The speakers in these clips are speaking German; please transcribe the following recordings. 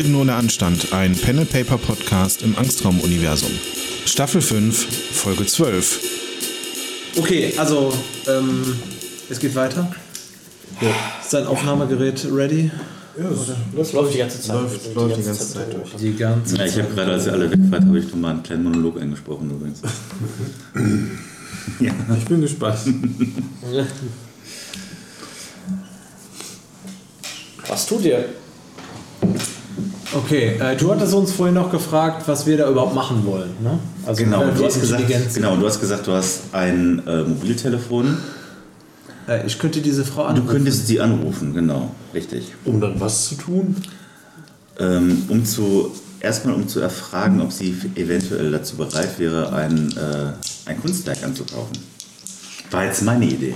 Helden ohne Anstand, ein Pen and Paper Podcast im Angstraum-Universum. Staffel 5, Folge 12. Okay, also ähm, es geht weiter. Ist dein Aufnahmegerät ready? Das läuft die ganze Zeit. Läuft- sind läuft die ganze Zeit durch. Die ganze Ja, ich habe gerade, als ihr alle weg wart, habe ich nochmal einen kleinen Monolog eingesprochen übrigens. ja. Ich bin gespannt. Was tut ihr? Okay, äh, du hattest uns vorhin noch gefragt, was wir da überhaupt machen wollen. Ne? Also Genau, äh, du hast, gesagt, genau, du hast gesagt, du hast ein äh, Mobiltelefon. Äh, ich könnte diese Frau Du anrufen. könntest sie anrufen, genau, richtig. Um dann was zu tun? Ähm, um zu, erstmal um zu erfragen, ob sie eventuell dazu bereit wäre, ein, äh, ein Kunstwerk anzukaufen. War jetzt meine Idee.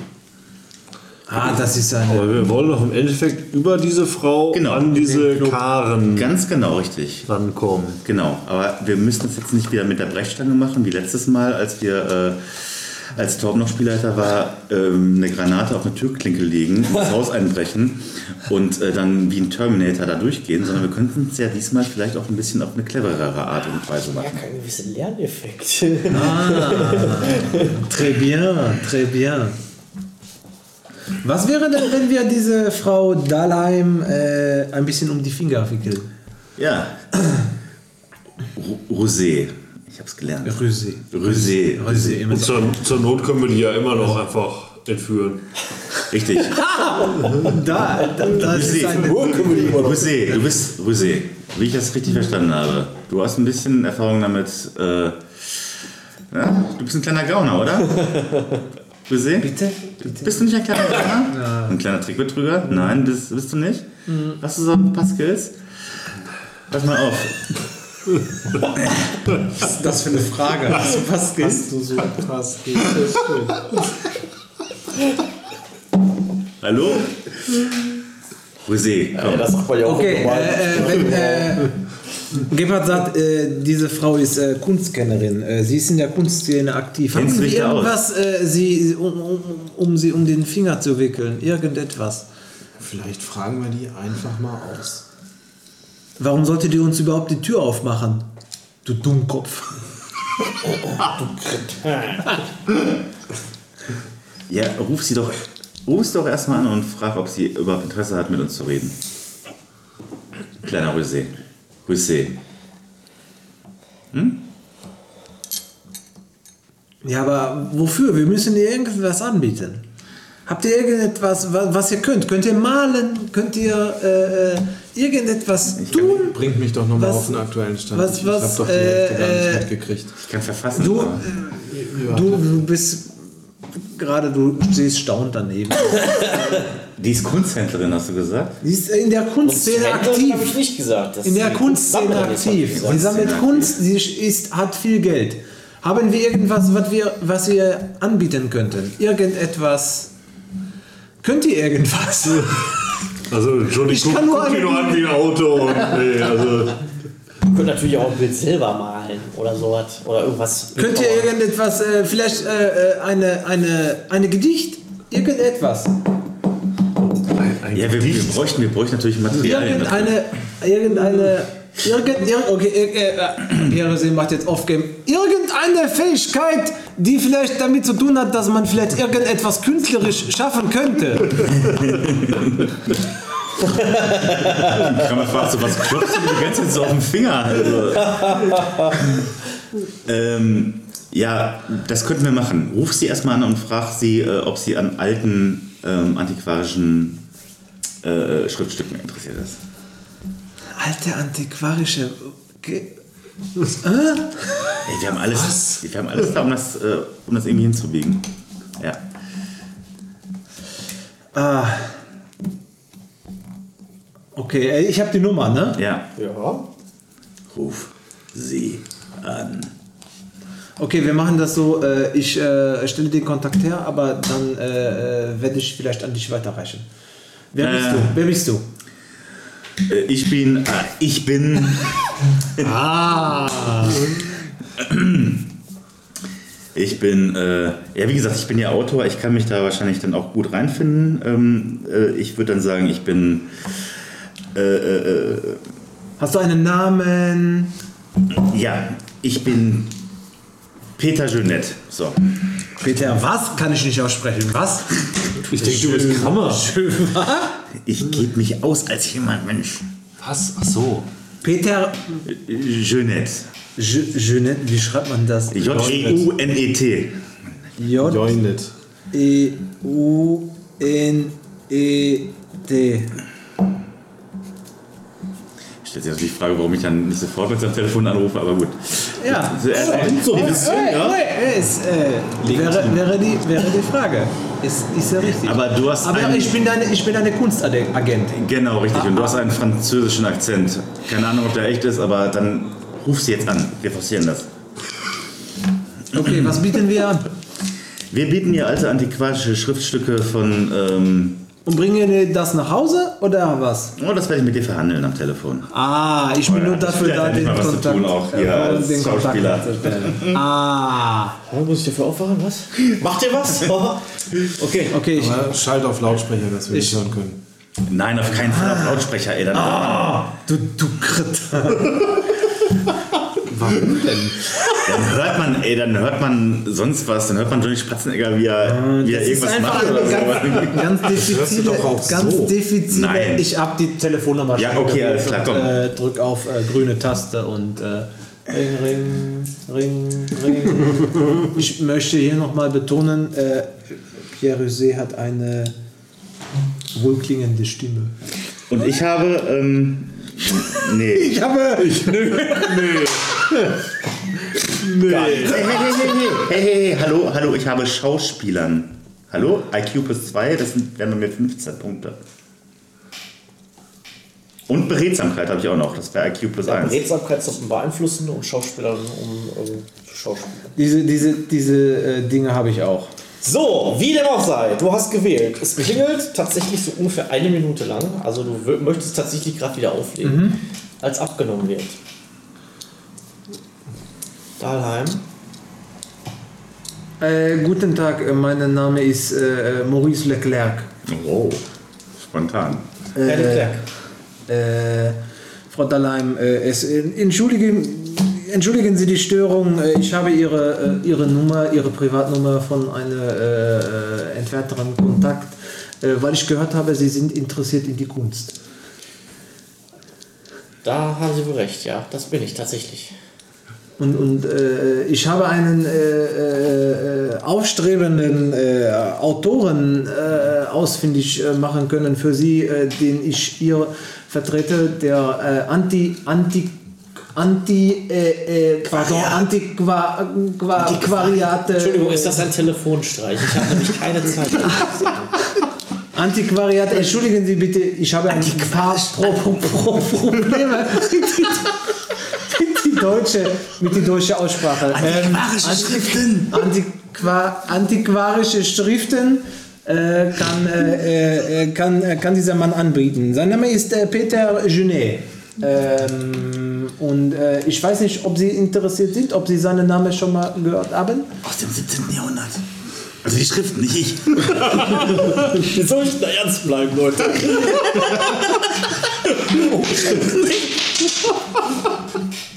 Ah, das ist eine. Aber wir wollen doch im Endeffekt über diese Frau Genau. an diese Karen Ganz genau, richtig. rankommen. Genau, aber wir müssen es jetzt nicht wieder mit der Brechstange machen, wie letztes Mal, als wir, äh, als Torben noch Spielleiter war, ähm, eine Granate auf eine Türklinke legen, ins Haus einbrechen und äh, dann wie ein Terminator da durchgehen, sondern wir könnten es ja diesmal vielleicht auch ein bisschen auf eine cleverere Art und Weise Ja, machen. kein gewisser Lerneffekt. Très bien, très bien. Was wäre denn, wenn wir diese Frau Dahlheim äh, ein bisschen um die Finger wickeln? Ja. Rosé. Ich hab's gelernt. Rüse. Rosé. Rüse, immer Und zur, zur Not können wir die ja immer noch einfach entführen. Richtig. Da, da, ist Rosé. eine. Rosé, du bist Rosé, wie ich das richtig verstanden habe. Du hast ein bisschen Erfahrung damit. Äh, ja, du bist ein kleiner Gauner, oder? Rosé? Bitte? Bist du nicht ein kleiner Gauner? Ein kleiner Trickbetrüger? Nein, bist, bist du nicht? Hast du so ein paar Skills? Pass mal auf. Was ist das für eine Frage? Hast du was Hast du so krass Hallo? Rosé, Ja, komm. das sagt man ja auch Okay, normal. äh, äh, wenn äh, Gebhardt sagt, äh, diese Frau ist äh, Kunstkennerin, äh, sie ist in der Kunstszene aktiv. Haben du Sie irgendwas, äh, sie, um, um, um sie um den Finger zu wickeln? Irgendetwas? Vielleicht fragen wir die einfach mal aus. Warum sollte die uns überhaupt die Tür aufmachen? Du Dummkopf. Ja, ruf sie doch, ruf sie doch erstmal an und frag, ob sie überhaupt Interesse hat, mit uns zu reden. Kleiner Rosé. Rosé. Ja, aber wofür? Wir müssen ihr irgendwas anbieten. Habt ihr irgendetwas, wa- was ihr könnt? Könnt ihr malen? Könnt ihr äh, äh, irgendetwas tun? Bringt mich doch nochmal auf den aktuellen Stand. was- ich was, hab doch die äh, Hälfte gar äh, nicht mitgekriegt. Ich kann verfassen. Du, aber- du, du bist gerade, du stehst staunend daneben. Die ist Kunsthändlerin, hast du gesagt? Sie ist in der Kunstszene aktiv. habe ich nicht gesagt. Das In der Kunstszene aktiv. Sie sammelt Kunst, sie ist, hat viel Geld. Haben wir irgendwas, was wir, was wir anbieten könnten? Irgendetwas. Könnt ihr irgendwas? Also, Johnny, Ich guck, kann nur guck die nur an wie ein Auto. Und, nee, also, Ihr könnt natürlich auch ein Bild selber malen oder sowas. Oder irgendwas. Könnt ihr irgendetwas, äh, vielleicht äh, äh, eine, eine, eine Gedicht? Irgendetwas. ein, ein Ja, wir, wir, bräuchten, wir bräuchten natürlich Materialien. dafür. Irgendeine, irgendeine, irgend, ir- okay, äh, äh, macht jetzt Off-Game. Irgendeine Fähigkeit, die vielleicht damit zu tun hat, dass man vielleicht irgendetwas künstlerisch schaffen könnte. Ich kann mal fragen, so, was klopfst du die ganze Zeit so auf den Finger? Also, ähm, ja, das könnten wir machen. Ruf sie erstmal an und frag sie, äh, ob sie an alten ähm, antiquarischen äh, Schriftstücken interessiert ist. Alte antiquarische. Ge- Ey, wir haben alles, wir haben alles da, um das, äh, um das irgendwie hinzubiegen. Ja. Ah. Okay, äh, ich habe die Nummer, ne? Ja. Ja. Ruf sie an. Okay, wir machen das so. Äh, ich äh, stelle den Kontakt her, aber dann äh, äh, werde ich vielleicht an dich weiterreichen. Wer bist Äh. du? Wer bist du? Äh, ich bin, äh, ich bin, Ah. ich bin, äh, ja wie gesagt, ich bin ja Autor, ich kann mich da wahrscheinlich dann auch gut reinfinden. Ähm, äh, ich würde dann sagen, ich bin äh, äh, äh, Hast du einen Namen? Ja, ich bin Peter Jeunette. So. Peter, was? Kann ich nicht aussprechen. Was? Ich denke, du bist Kammer. Ich gebe mich aus als jemand, Mensch. Was? Ach so. Peter Jeunette. Je- Jeanette, wie schreibt man das? J-E-U-N-E-T. J Stellt sich natürlich die Frage, warum ich dann nicht sofort mit seinem Telefon anrufe, aber gut. Ja. Äh, So, Äh, äh, ist, äh, wäre, wäre, die, wäre die Frage. Ist, ist ja richtig. Aber du hast Aber einen- ich bin eine, ich bin eine Kunstagent. Genau, richtig. Und du hast einen französischen Akzent. Keine Ahnung, ob der echt ist, aber dann ruf sie jetzt an. Wir forcieren das. Okay, was bieten wir an? Wir bieten hier alte antiquarische Schriftstücke von. Ähm, Und bringen wir das nach Hause oder was? oh, das werde ich mit dir verhandeln am Telefon. Ah, ich bin Oh nur dafür da, den Kontakt, tun auch hier äh, als den Kontakt herzustellen. Ah, Ja, muss ich dafür aufwachen? Was? Macht ihr was? okay. okay. Ich, Aber schalt auf Lautsprecher, dass wir nicht hören können. Nein, auf keinen Fall auf Lautsprecher, ey. Dann du, du Kritter. Warum denn? Dann hört man, ey, dann hört man sonst was, dann hört man Johnny Spatzenegger, wie er, wie er irgendwas macht oder so. ganz, ganz diffizile, ganz so. diffizile. Nein. Ich hab die Telefonnummer Ja, okay, alles klar, und, komm. Äh, drück auf äh, grüne Taste und äh, ring, ring, ring, ring. Ich möchte hier nochmal betonen, äh, Pierre Rosé hat eine wohlklingende Stimme. Und ich habe, ähm, nee. Ich habe. Ich, Hey, hey, hey, hey, hey, hey, hey, hallo, hallo, ich habe Schauspielern. Hallo, IQ plus 2, das wären bei mir 15 Punkte. Und Beredsamkeit habe ich auch noch, das wäre IQ plus 1. Redsamkeit zum Beeinflussen und Schauspieler um Schauspieler. diese diese, diese äh, Dinge habe ich auch. So, wie dem auch sei, du hast gewählt. Es klingelt tatsächlich so ungefähr eine Minute lang. Also du möchtest tatsächlich gerade wieder auflegen, als abgenommen wird. Dahlheim. Äh, guten Tag, äh, mein Name ist äh, Maurice Leclerc. Oh, spontan. Herr Leclerc. Äh, Frau Dahlheim, äh, es, äh, entschuldigen, entschuldigen Sie die Störung. Äh, ich habe Ihre, äh, Ihre Nummer, Ihre Privatnummer von einem äh, äh, entfernteren Kontakt, äh, weil ich gehört habe, Sie sind interessiert in die Kunst. Da haben Sie wohl recht, ja, das bin ich tatsächlich. Und, und äh, ich habe einen äh, äh, aufstrebenden äh, Autoren äh, ausfindig äh, machen können für Sie, den ich hier vertrete, der Anti, Anti, Anti, äh, äh, pardon, Antiqua, Qua, Antiquariate, Entschuldigung, ist das ein Telefonstreich? Ich habe nämlich keine Zeit. Antiquariat, entschuldigen Sie bitte, ich habe ein paar Pro, Pro, Pro, Probleme mit die, mit die deutsche, mit die deutsche Aussprache. Antiquarische Schriften. Antiqua, antiquarische Schriften äh, kann, äh, äh, kann, äh, kann dieser Mann anbieten. Sein Name ist äh, Peter Genet. Ähm, und äh, ich weiß nicht, ob Sie interessiert sind, ob Sie seinen Namen schon mal gehört haben. Aus dem 17. Jahrhundert. Also die Schriften, nicht ich. Wie soll ich da ernst bleiben, Leute?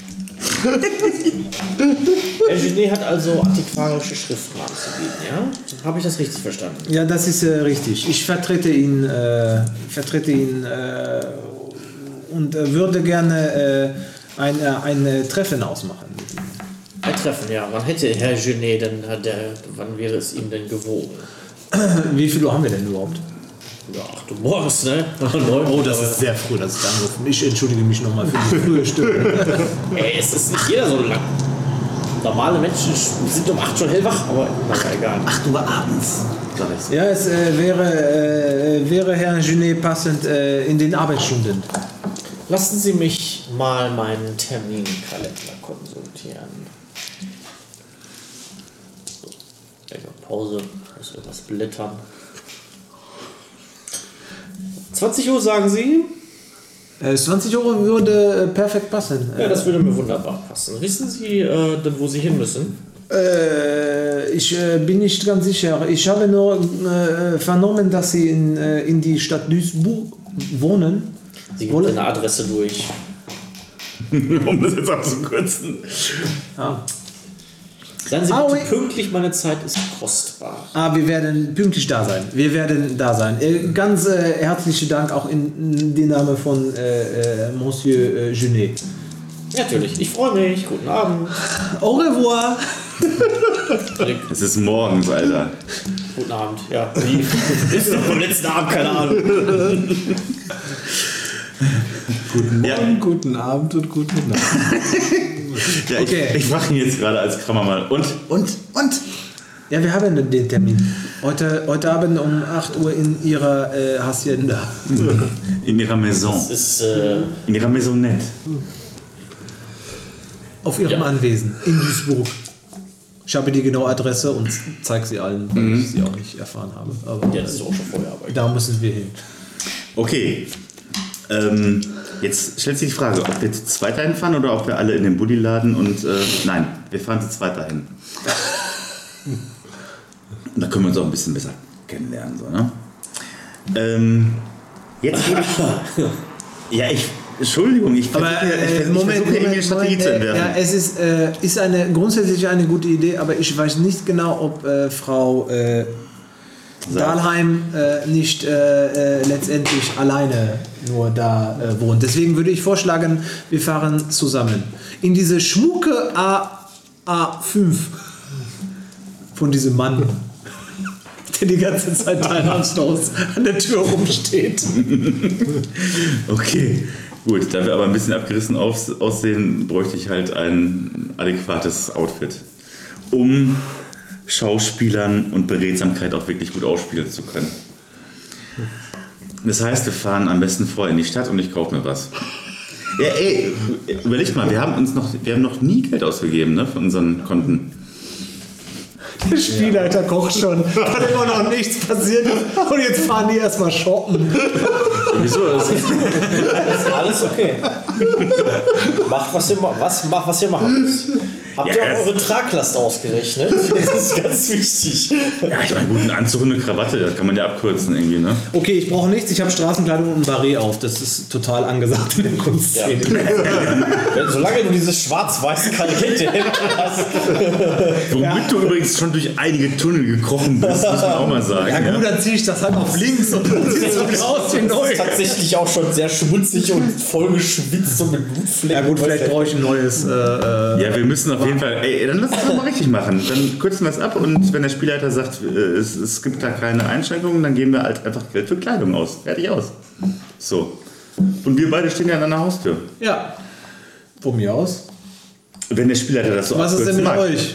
Herr Genet hat also antiquarische Schriften anzubieten, ja? Habe ich das richtig verstanden? Ja, das ist äh, richtig. Ich vertrete ihn, äh, vertrete ihn äh, und äh, würde gerne äh, ein, äh, ein Treffen ausmachen. Ein Treffen, ja. Wann hätte Herr Genet denn, der, wann wäre es ihm denn gewogen? Wie viel Uhr haben wir denn überhaupt? Ja, ach du morgens, ne? Neun, Oh, das ist sehr früh, dass ich da anrufe. Ich entschuldige mich nochmal für die frühe Stunde. Ey, es ist nicht jeder so lang. Normale Menschen sind um 8 schon hellwach, aber na, egal. 8 Uhr abends. Ja, es äh, wäre, äh, wäre Herr Genet passend äh, in den Arbeitsstunden. Lassen Sie mich mal meinen Terminkalender konsultieren. So, Pause, muss etwas blättern. 20 Uhr sagen Sie? Äh, 20 Euro würde äh, perfekt passen. Ja, das würde mir wunderbar passen. Wissen Sie äh, denn, wo Sie hin müssen? Äh, ich äh, bin nicht ganz sicher. Ich habe nur äh, vernommen, dass Sie in, äh, in die Stadt Duisburg wohnen. Sie gibt eine Adresse durch. um das jetzt abzukürzen. Seien Sie Ah, bitte pünktlich, meine Zeit ist kostbar. Ah, wir werden pünktlich da sein. Wir werden da sein. Äh, ganz äh, herzlichen Dank auch in, in den Namen von äh, äh, Monsieur äh, Genet. Natürlich, ich freue mich. Guten Abend. Au revoir. Es ist morgens, Alter. Guten Abend. Ja, wie? Ist doch letzten Abend, keine Ahnung. Ja, Guten Abend und guten Nacht. Ja Okay. ich, ich frage ihn jetzt gerade als Krammer mal. Und, und, und? Ja, wir haben den Termin. Heute, heute Abend um 8 Uhr in Ihrer äh, Hacienda. In ihrer Maison. Das ist, äh, In ihrer Maisonette. Auf Ihrem Ja. Anwesen in Duisburg. Ich habe die genaue Adresse und zeige sie allen, weil ich sie auch nicht erfahren habe. Aber ja, das ist auch schon vorher, da müssen wir hin. Okay. Ähm, jetzt stellt sich die Frage, ob wir zu zweit dahin fahren oder ob wir alle in den Bulli laden und äh, nein, wir fahren zu zweit dahin. Und da können wir uns auch ein bisschen besser kennenlernen. So, ne? ähm, jetzt gebe ich. Ja, ich. Entschuldigung, ich Aber versuche äh, ich versuche Moment, eine Moment, Strategie Moment, zu entwerfen. ja, es ist, äh, ist eine, grundsätzlich eine gute Idee, aber ich weiß nicht genau, ob äh, Frau äh, Dahlheim äh, nicht äh, äh, letztendlich alleine nur da äh, wohnt. Deswegen würde ich vorschlagen, wir fahren zusammen. In diese schmucke A, A5 von diesem Mann, der die ganze Zeit teilnahmslos an der Tür rumsteht. Okay, gut. Da wir aber ein bisschen abgerissen aus, aussehen, bräuchte ich halt ein adäquates Outfit, um Schauspielern und Beredsamkeit auch wirklich gut ausspielen zu können. Das heißt, wir fahren am besten vor in die Stadt und ich kaufe mir was. Ja, ey, überleg mal, wir haben uns noch, wir haben noch nie Geld ausgegeben, ne, von unseren Konten. Der Spielleiter kocht schon, kann immer noch nichts passiert und jetzt fahren die erstmal shoppen. Wieso? Das ist, Das ist alles okay. macht, was ihr, was, macht, was ihr machen müsst. Habt ihr Ja, auch eure Traglast ausgerechnet? Das ist ganz wichtig. ja, ich meine, guten Anzug und eine Krawatte, das kann man ja abkürzen irgendwie, ne? Okay, ich brauche nichts, ich habe Straßenkleidung und ein Barret auf. Das ist total angesagt in der Kunstszene. Wenn, solange du dieses schwarz-weiße Karikette hast. Womit du übrigens schon durch einige Tunnel gekrochen bist, muss man auch mal sagen. Ja gut, dann ziehe ich das halt auf links und dann sieht es wieder aus wie neu. Tatsächlich auch schon sehr schmutzig und voll geschwitzt und mit Blutflecken. Ja gut, vielleicht brauche ich ein neues. Äh, äh, Ja, wir müssen auf jeden Fall. Ey, dann lass es doch mal richtig machen. Dann kürzen wir es ab und wenn der Spielleiter sagt, äh, es, es gibt da keine Einschränkungen, dann geben wir halt einfach Geld für Kleidung aus. Fertig aus. So. Und wir beide stehen ja an der Haustür. ja. Von mir aus. Wenn der Spielleiter das so Was ist denn mit mag. euch?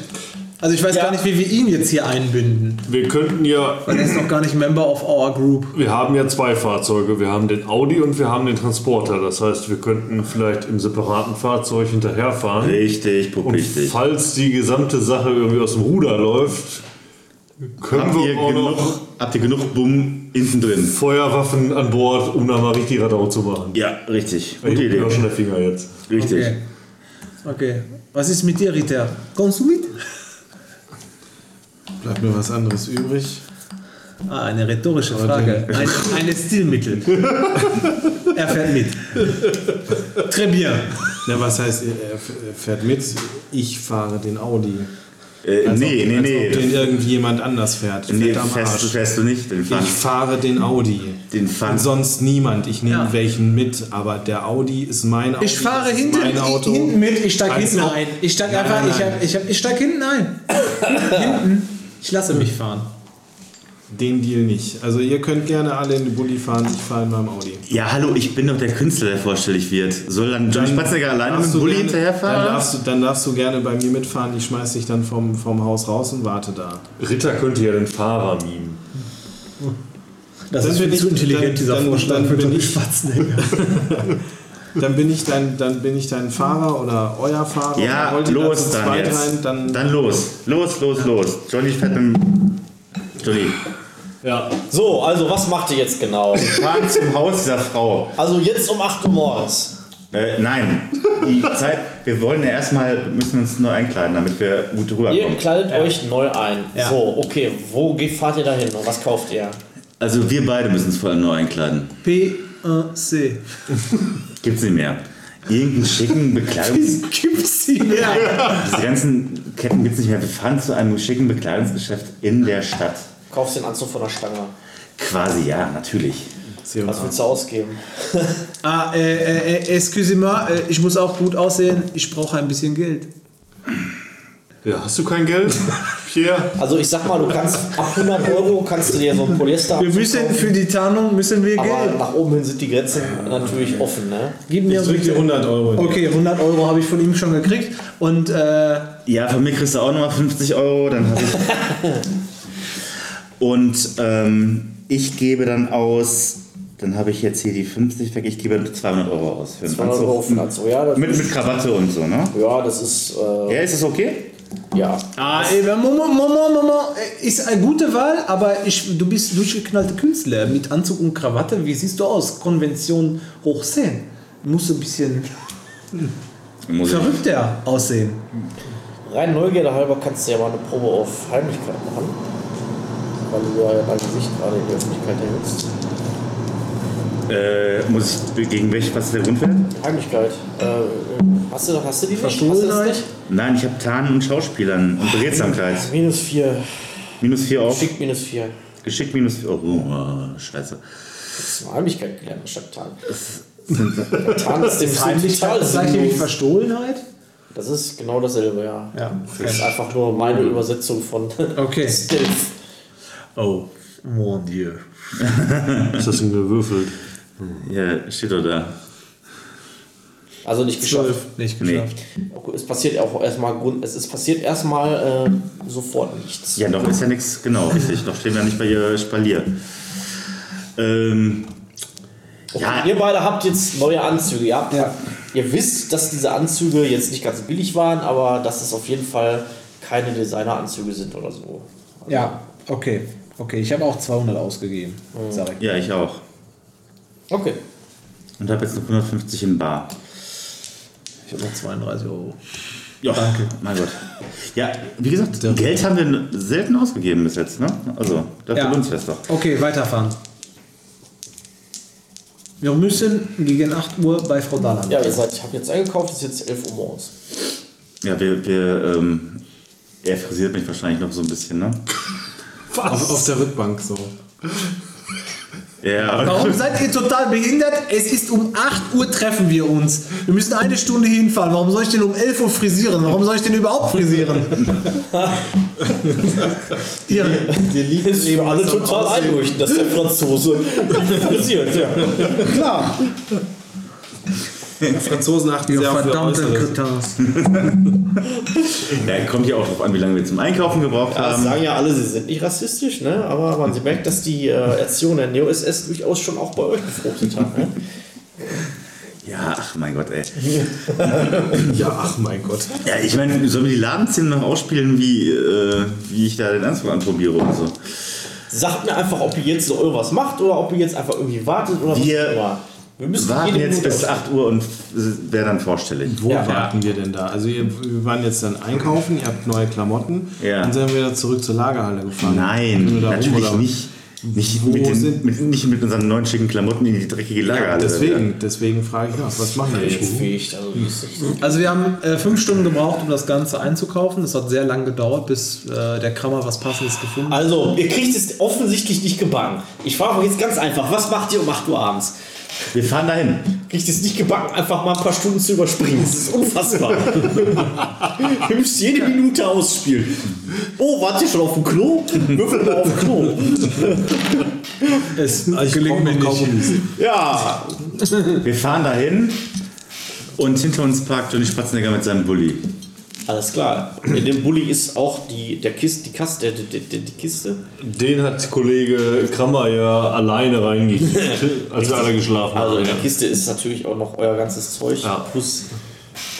Also ich weiß Ja. gar nicht, wie wir ihn jetzt hier einbinden. Wir könnten ja, Weil er ist noch gar nicht Member of our group. wir haben ja zwei Fahrzeuge. Wir haben den Audi und wir haben den Transporter. Das heißt, wir könnten vielleicht im separaten Fahrzeug hinterherfahren. Richtig, pup, Und richtig. falls die gesamte Sache irgendwie aus dem Ruder läuft, können Habt ihr, wir auch genug, noch habt ihr genug Bumm hinten drin? Feuerwaffen an Bord, um da mal richtig Radau zu machen. Ja, richtig. Gute mir Idee. auch schon der Finger jetzt. Richtig. Okay. Okay. Was ist mit dir, Ritter? Kommst du mit? Bleibt mir was anderes übrig? Ah, eine rhetorische Frage. Ein, eine Stilmittel. er fährt mit. Très bien. Na, was heißt, er fährt mit? Ich fahre den Audi. Äh, Als nee, ob, nee, als nee. Ob den irgendjemand anders fährt. Nee, fährst, fährst du nicht. Den fahren. Ich fahre den Audi. Den fahren- Und sonst niemand. Ich nehme Ja. welchen mit, aber der Audi ist mein Audi. Ich fahre hinten, mein Auto. hinten mit, ich steige Als hinten ein. Ich steige Nein, einfach, nein, ich, nein. hab, ich, hab, ich steige hinten ein. hinten. Ich lasse mich fahren. Den Deal nicht. Also ihr könnt gerne alle in den Bulli fahren, ich fahre in meinem Audi. Ja, hallo, ich bin doch der Künstler, der vorstellig wird. Soll dann Johnny Spatzenegger alleine mit dem Bulli gerne- hinterherfahren? Dann darfst, du, dann darfst du gerne bei mir mitfahren. Ich schmeiß dich dann vom, vom Haus raus und warte da. Ritter könnte ja den Fahrer mimen. Das Dann ist ich- zu intelligent, dann- dieser dann- Vorschlag dann für ich- Schwarzenegger. Dann bin ich dein, dann bin ich dein Fahrer oder euer Fahrer. Ja, ihr da los dann zweit jetzt. rein, dann, dann los. Los, los, los. Johnny dem... Johnny, Ja. So, also was macht ihr jetzt genau? fahren zum Haus dieser Frau. Also jetzt um 8 Uhr morgens. Äh, nein, die Zeit... Wir wollen ja erstmal, müssen uns neu einkleiden, damit wir gut Ihr rüberkommen. kleidet euch neu ein. Ja. So, okay. Wo geht, fahrt ihr dahin und was kauft ihr? Also wir beide müssen uns vor allem neu einkleiden. P1C. Gibt's nicht mehr. irgendeinen schicken Bekleidungs... Gibt's sie mehr? Diese ganzen Ketten gibt es nicht mehr. Wir fahren zu einem schicken Bekleidungsgeschäft in der Stadt. Kaufst den Anzug von der Stange. Quasi, ja, natürlich. Was willst du ausgeben? Ah, äh, äh, äh, excusez-moi, äh, ich muss auch gut aussehen. Ich brauche ein bisschen Geld. Ja, hast du kein Geld, Pierre? Also ich sag mal, du kannst ab 100 Euro kannst du dir so ein Polyester Wir müssen für die Tarnung müssen wir aber Geld. nach oben hin sind die Grenzen natürlich offen, ne? Gib mir Ich dir 100 Euro. Okay, 100 Euro habe ich von ihm schon gekriegt. Und äh, Ja, von mir kriegst du auch nochmal 50 Euro, dann habe ich. Und ähm, ich gebe dann aus, dann habe ich jetzt hier die 50 weg, ich gebe 200 Euro aus für den 200 Euro für den Anzug. Ja, das, Mit, mit Krawatte und so, ne? ja, das ist, äh, Ja, ist das okay? Ja. ah, ey, Moment, Moment, Moment, ist eine gute Wahl, aber ich, du bist durchgeknallte Künstler mit Anzug und Krawatte. Wie siehst du aus? Konvention hoch 10. Musst du ein bisschen Muss ich. verrückter aussehen. Rein Neugierde halber kannst du ja mal eine Probe auf Heimlichkeit machen. Weil du ja dein Gesicht gerade in die Öffentlichkeit erhöhst. Äh, muss ich gegen welch, was ist der Grundwert? Heimlichkeit. Äh, hast, du, hast du die das nicht? Nein, ich habe Tarnen und Schauspielern und Beredsamkeit. Minus 4. Minus 4 auf. Schick minus 4. Geschickt minus 4. Oh, oh, scheiße. Das ist eine Heimlichkeit gelernt statt Tarn. Tarn ist dem Heimlich total sag ich nämlich. Verstohlenheit? Das ist genau dasselbe, ja. Ja. Das ist einfach nur meine Übersetzung von Okay. Stealth. Oh, mon Dieu. Ist das denn gewürfelt? Ja, steht doch da. Also nicht geschafft. Zwölf. Nicht geschafft. Es passiert auch erstmal Grund, es ist passiert erstmal äh, sofort nichts. Ja, noch ist ja nichts, genau, richtig. Noch stehen wir nicht bei ihr Spalier. Ähm, Okay, Ja. Ihr beide habt jetzt neue Anzüge. Ihr, habt, Ja. ihr wisst, dass diese Anzüge jetzt nicht ganz billig waren, aber dass es auf jeden Fall keine Designeranzüge sind oder so. Ja, okay. Okay, ich habe auch 200 ausgegeben. Sag ich. ja, ich auch. Okay. Und habe jetzt noch 150 in Bar. Ich habe noch 32 Euro. Ja, danke. Mein Gott. Ja, wie gesagt, Geld haben wir selten ausgegeben bis jetzt, ne? Also, das Ja. ja. uns fest doch. Okay, weiterfahren. Wir müssen gegen 8 Uhr bei Frau Dahlan. Ja, ihr seid, ich habe jetzt eingekauft, es ist jetzt 11 Uhr morgens. Ja, wir, wir ähm, er frisiert mich wahrscheinlich noch so ein bisschen, ne? Auf, auf der Rückbank so. Ja, Warum seid ihr total behindert? Es ist um 8 Uhr treffen wir uns. Wir müssen eine Stunde hinfahren. Warum soll ich denn um 11 Uhr frisieren? Warum soll ich denn überhaupt frisieren? ihr, Dir liegt ist für alle total einleuchtend, dass der Franzose frisiert. Ja. klar. Franzosen achten Ihr sehr auf ihr verdammte. Kretins. ja, kommt ja auch drauf an, wie lange wir zum Einkaufen gebraucht Ja, das haben. sagen ja alle, sie sind nicht rassistisch, ne? aber man merkt, dass die äh, Erziehung der Neo-SS durchaus schon auch bei euch gefruchtet hat. Ne? Ja, ach mein Gott, ey. Ja, ach mein Gott. Ja, ich meine, sollen wir die Ladenszene noch ausspielen, wie, äh, wie ich da den Anzug anprobiere oder so? Sagt mir einfach, ob ihr jetzt so irgendwas macht oder ob ihr jetzt einfach irgendwie wartet oder Wir was auch immer. Wir müssen Warten jetzt Minute bis 8 Uhr und wäre dann vorstellig. Wo Ja. warten wir denn da? Also ihr, wir waren jetzt dann einkaufen, ihr habt neue Klamotten Ja. und sind wieder zurück zur Lagerhalle gefahren. Nein, rum, natürlich oder? nicht. Nicht Wo mit, den, sind- mit, nicht mit unseren neuen schicken Klamotten in die dreckige Ja, Lagerhalle. deswegen, deswegen frage ich nach, was machen wir jetzt? Also, Also wir haben äh, fünf Stunden gebraucht, um das Ganze einzukaufen. Das hat sehr lang gedauert, bis äh, der Krammer was Passendes gefunden hat. also, ihr kriegt es offensichtlich nicht gebacken. Ich frage euch jetzt ganz einfach, was macht ihr um 8 Uhr abends? Wir fahren dahin. Kriegt es nicht gebacken, einfach mal ein paar Stunden zu überspringen. Das ist unfassbar. ihr müsst jede Minute ausspielen. Oh, wart ihr schon auf dem Klo? Würfel mal auf dem Klo. Es Ich gelingt mir nicht. Ja, Wir fahren dahin und hinter uns parkt Johnny Spatzenegger mit seinem Bulli. Alles klar. In dem Bulli ist auch die, der Kiste, die Kaste, die, die, die, die Kiste. Den hat Kollege Krammer ja alleine reingekriegt, als wir alle geschlafen Also in haben. der Kiste ist natürlich auch noch euer ganzes Zeug Ja. plus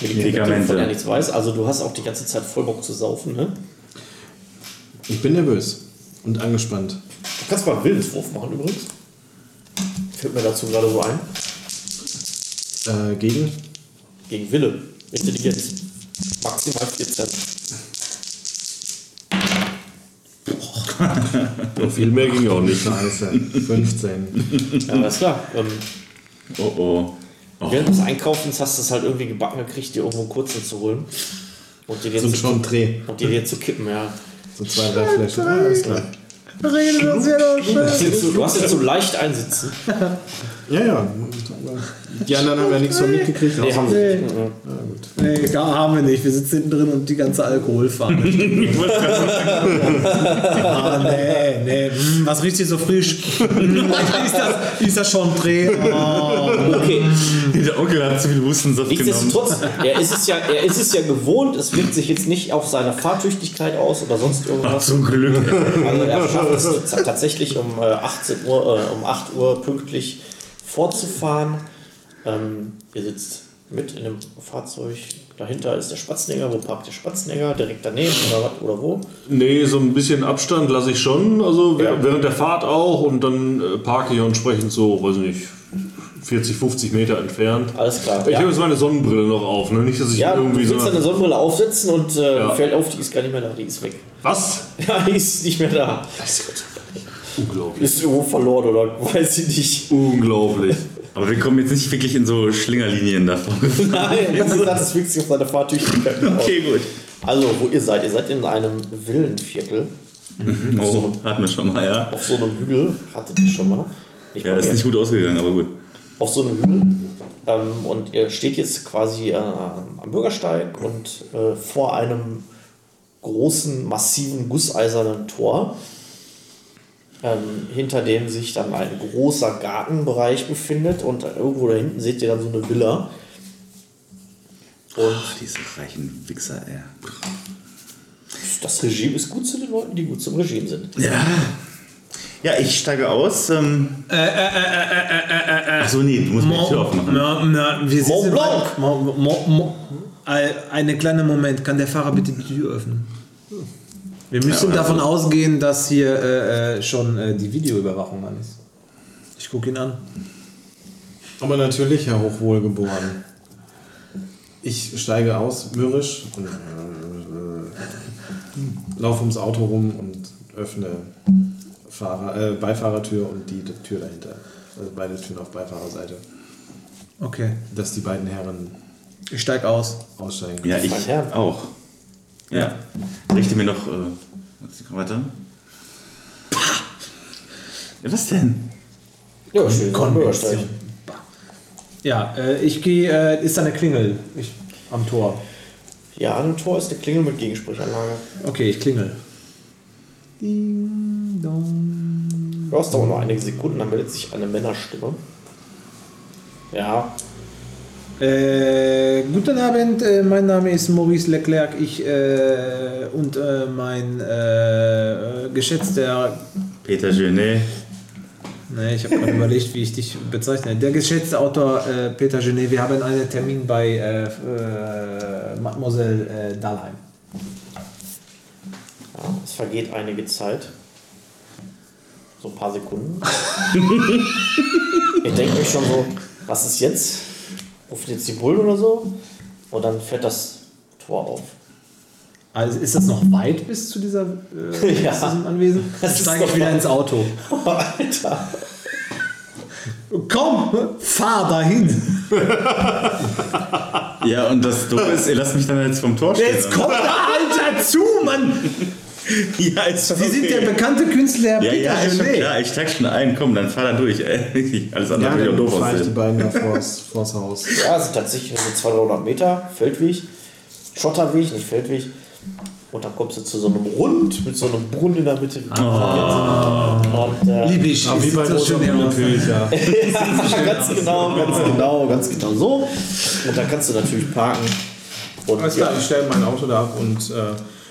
Medikamente, Medikamente. von der nichts weiß. Also du hast auch die ganze Zeit voll Bock zu saufen, ne? Ich bin nervös und angespannt. Du kannst mal einen Willenswurf machen übrigens. Fällt mir dazu gerade so ein. Äh, gegen? Gegen Wille. Intelligenz. Maximal 14. Ja, viel mehr ging auch nicht. Scheiße. 15. Ja, alles klar. Ähm, Oh oh. Während des Einkaufens hast du es halt irgendwie gebacken gekriegt, dir irgendwo einen kurzen zu holen. Und dir den, So ein zu, und dir den zu kippen, ja. So zwei, drei Flaschen. Ah, alles klar. Du hast jetzt so leicht einsitzen. Ja, ja. Die anderen haben ja nichts von mitgekriegt. Nee, haben sie nicht. Nee, gar haben wir nicht. Wir sitzen hinten drin und die ganze Alkoholfahne. ah, nee, nee. Hm, was riecht hier so frisch? Hm, ist, das, ist das schon Dreh? Oh. Okay, Der Onkel hat zu viel Hustensaft genommen. nichtsdestotrotz, er ist, es ja, er ist es ja gewohnt, es wirkt sich jetzt nicht auf seine Fahrtüchtigkeit aus oder sonst Ach, irgendwas. zum Glück. Also er schafft es tatsächlich um äh, 18 Uhr, äh, um 8 Uhr pünktlich fortzufahren. Ähm, ihr sitzt mit in dem Fahrzeug. Dahinter ist der Spatznäger. Wo parkt der Spatznäger? Direkt daneben oder was oder wo? Nee, so ein bisschen Abstand lasse ich schon. Also Ja. während der Fahrt auch und dann äh, parke ich entsprechend so, weiß nicht, 40, 50 Meter entfernt. Alles klar. Ich ja. habe jetzt meine Sonnenbrille noch auf, ne? Nicht, dass ich Ja, du irgendwie willst so. deine Sonnenbrille aufsetzen und äh, Ja. fällt auf, die ist gar nicht mehr da, die ist weg. Was? Ja, die ist nicht mehr da. Unglaublich. Ist irgendwo verloren oder weiß ich nicht. Unglaublich. Aber wir kommen jetzt nicht wirklich in so Schlingerlinien davon. Nein, das wirkt sich auf seine Fahrtüchtigkeit. Okay, gut. Also, wo ihr seid, ihr seid in einem Villenviertel. Oh, hatten wir schon mal, ja. Auf so einem Hügel, hattet ihr schon mal. Nicht Ja, ist nicht gut ausgegangen, aber gut. Auf so einem Hügel. Ähm, und ihr steht jetzt quasi äh, am Bürgersteig und äh, vor einem großen, massiven, gusseisernen Tor, ähm, hinter dem sich dann ein großer Gartenbereich befindet und irgendwo da hinten seht ihr dann so eine Villa. Und Ach, diese reichen Wichser, ey. das Regime ist gut zu den Leuten, die gut zum Regime sind. Ja, ich steige aus. Ähm, Achso, nee, du musst mir die Tür aufmachen. Na, na, wir Mont Blanc. Mo, Mo, Mo, ein- einen kleinen Moment. Kann der Fahrer bitte die Tür öffnen? Wir müssen Ja, davon also- ausgehen, dass hier äh, äh, schon äh, die Videoüberwachung an ist. Ich gucke ihn an. Aber natürlich, Herr Hochwohlgeboren. Ich steige aus, mürrisch, und äh, laufe ums Auto rum und öffne Fahrer, äh, Beifahrertür und die Tür dahinter. Also beide Türen auf Beifahrerseite. Okay. Dass die beiden Herren Ich steige aus. aussteigen. Ja, ich auch. Ja. Richte mir noch. Äh. Pah! Ja, was denn? Ja, schön. Bürgersteig. Ja, äh, ich gehe. Äh, ist da eine Klingel ich, am Tor? Ja, an dem Tor ist eine Klingel mit Gegensprechanlage. Okay, ich klingel. Du hast aber noch einige Sekunden, dann meldet sich eine Männerstimme. Ja, Äh, guten Abend, äh, mein Name ist Maurice Leclerc. Ich äh, und äh, mein äh, geschätzter. Peter Genet. Ne, ich habe gerade überlegt, wie ich dich bezeichne. Der geschätzte Autor äh, Peter Genet. Wir haben einen Termin bei äh, äh, Mademoiselle äh, Dahlheim. ja, es vergeht einige Zeit. So ein paar Sekunden. ich denke mich schon so, was ist jetzt? Rufen jetzt die Bullen oder so? Und dann fährt das Tor auf. Also ist das noch weit bis zu dieser äh, Ja. zu diesem Anwesen? Dann Das steige ich wieder weit. ins Auto. Alter! Komm, fahr dahin. Ja, und das Doofe ist, ihr lasst mich dann jetzt vom Tor stehen. Jetzt kommt der Alter zu, Mann. Ja, ist Sie sind der bekannte Künstler Ja, Peter ja, ist schon Genet. klar. Ich steig schon ein. Komm, dann fahr da durch. Ey. Alles andere Ja, würde dann ja doof ich die aussehen. beiden da vors, vors Haus. Ja, es sind tatsächlich nur so 200, 300 Meter Feldweg, Schotterweg, nicht Feldweg. Und dann kommst du zu so einem Rund mit so einem Brunnen in der Mitte. Und, äh, Lieb ich. Aber wie bei das schön natürlich, ja. ganz genau, ganz genau, ganz genau so. Und da kannst du natürlich parken. Und Alles ja, klar, ich stelle mein Auto da ab und äh,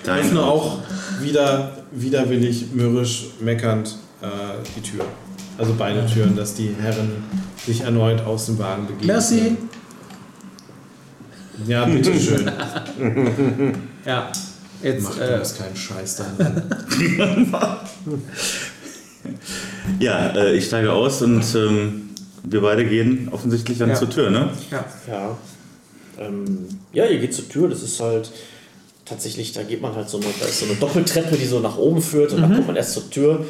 Dein öffne auch wieder widerwillig, mürrisch, meckernd äh, die Tür. Also beide Türen, dass die Herren sich erneut aus dem Wagen begeben. Merci. Ja, bitteschön. Ja, jetzt. Mach Äh, das keinen Scheiß dann. Ja, äh, ich steige aus und ähm, wir beide gehen offensichtlich dann Ja. zur Tür, ne? ja. ja. Ähm, ja, ihr geht zur Tür, das ist halt tatsächlich, da geht man halt so eine, da ist so eine Doppeltreppe, die so nach oben führt und dann kommt man erst zur Tür.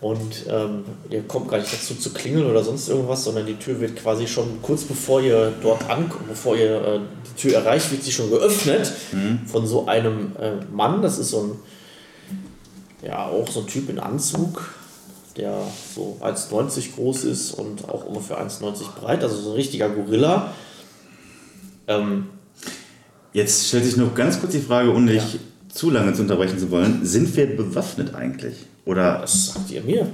Und ähm, ihr kommt gar nicht dazu zu klingeln oder sonst irgendwas, sondern die Tür wird quasi schon kurz bevor ihr dort ankommt, bevor ihr äh, die Tür erreicht, wird sie schon geöffnet von so einem äh, Mann. Das ist so ein, ja, auch so ein Typ in Anzug, der so 1,90 groß ist und auch ungefähr 1,90 breit, also so ein richtiger Gorilla. Ähm, Jetzt stellt sich noch ganz kurz die Frage, ohne dich zu lange zu unterbrechen zu wollen. Sind wir bewaffnet eigentlich? Oder was sagt ihr mir?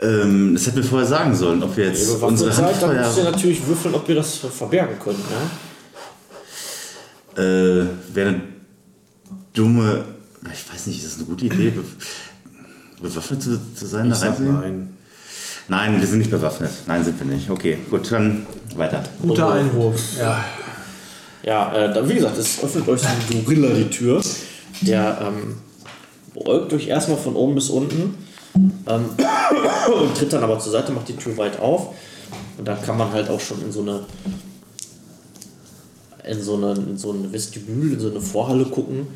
ähm, das hätten wir vorher sagen sollen, ob wir Wenn jetzt bewaffnet unsere seid, dann müsst ihr Handfeuer... natürlich würfeln, ob ihr das verbergen könnt. Ne? Äh, Wäre eine dumme... Ich weiß nicht, ist das eine gute Idee, be bewaffnet zu, zu sein? Ich da nein. Nein, wir sind nicht bewaffnet. Nein, sind wir nicht. Okay, gut, dann weiter. Guter Einwurf. Ja. Ja, äh, wie gesagt, es öffnet euch so ein Gorilla die Tür. Der ähm, beäugt euch erstmal von oben bis unten ähm, und tritt dann aber zur Seite, macht die Tür weit auf. Und dann kann man halt auch schon in so eine in so eine, in so eine Vestibül, in so eine Vorhalle gucken.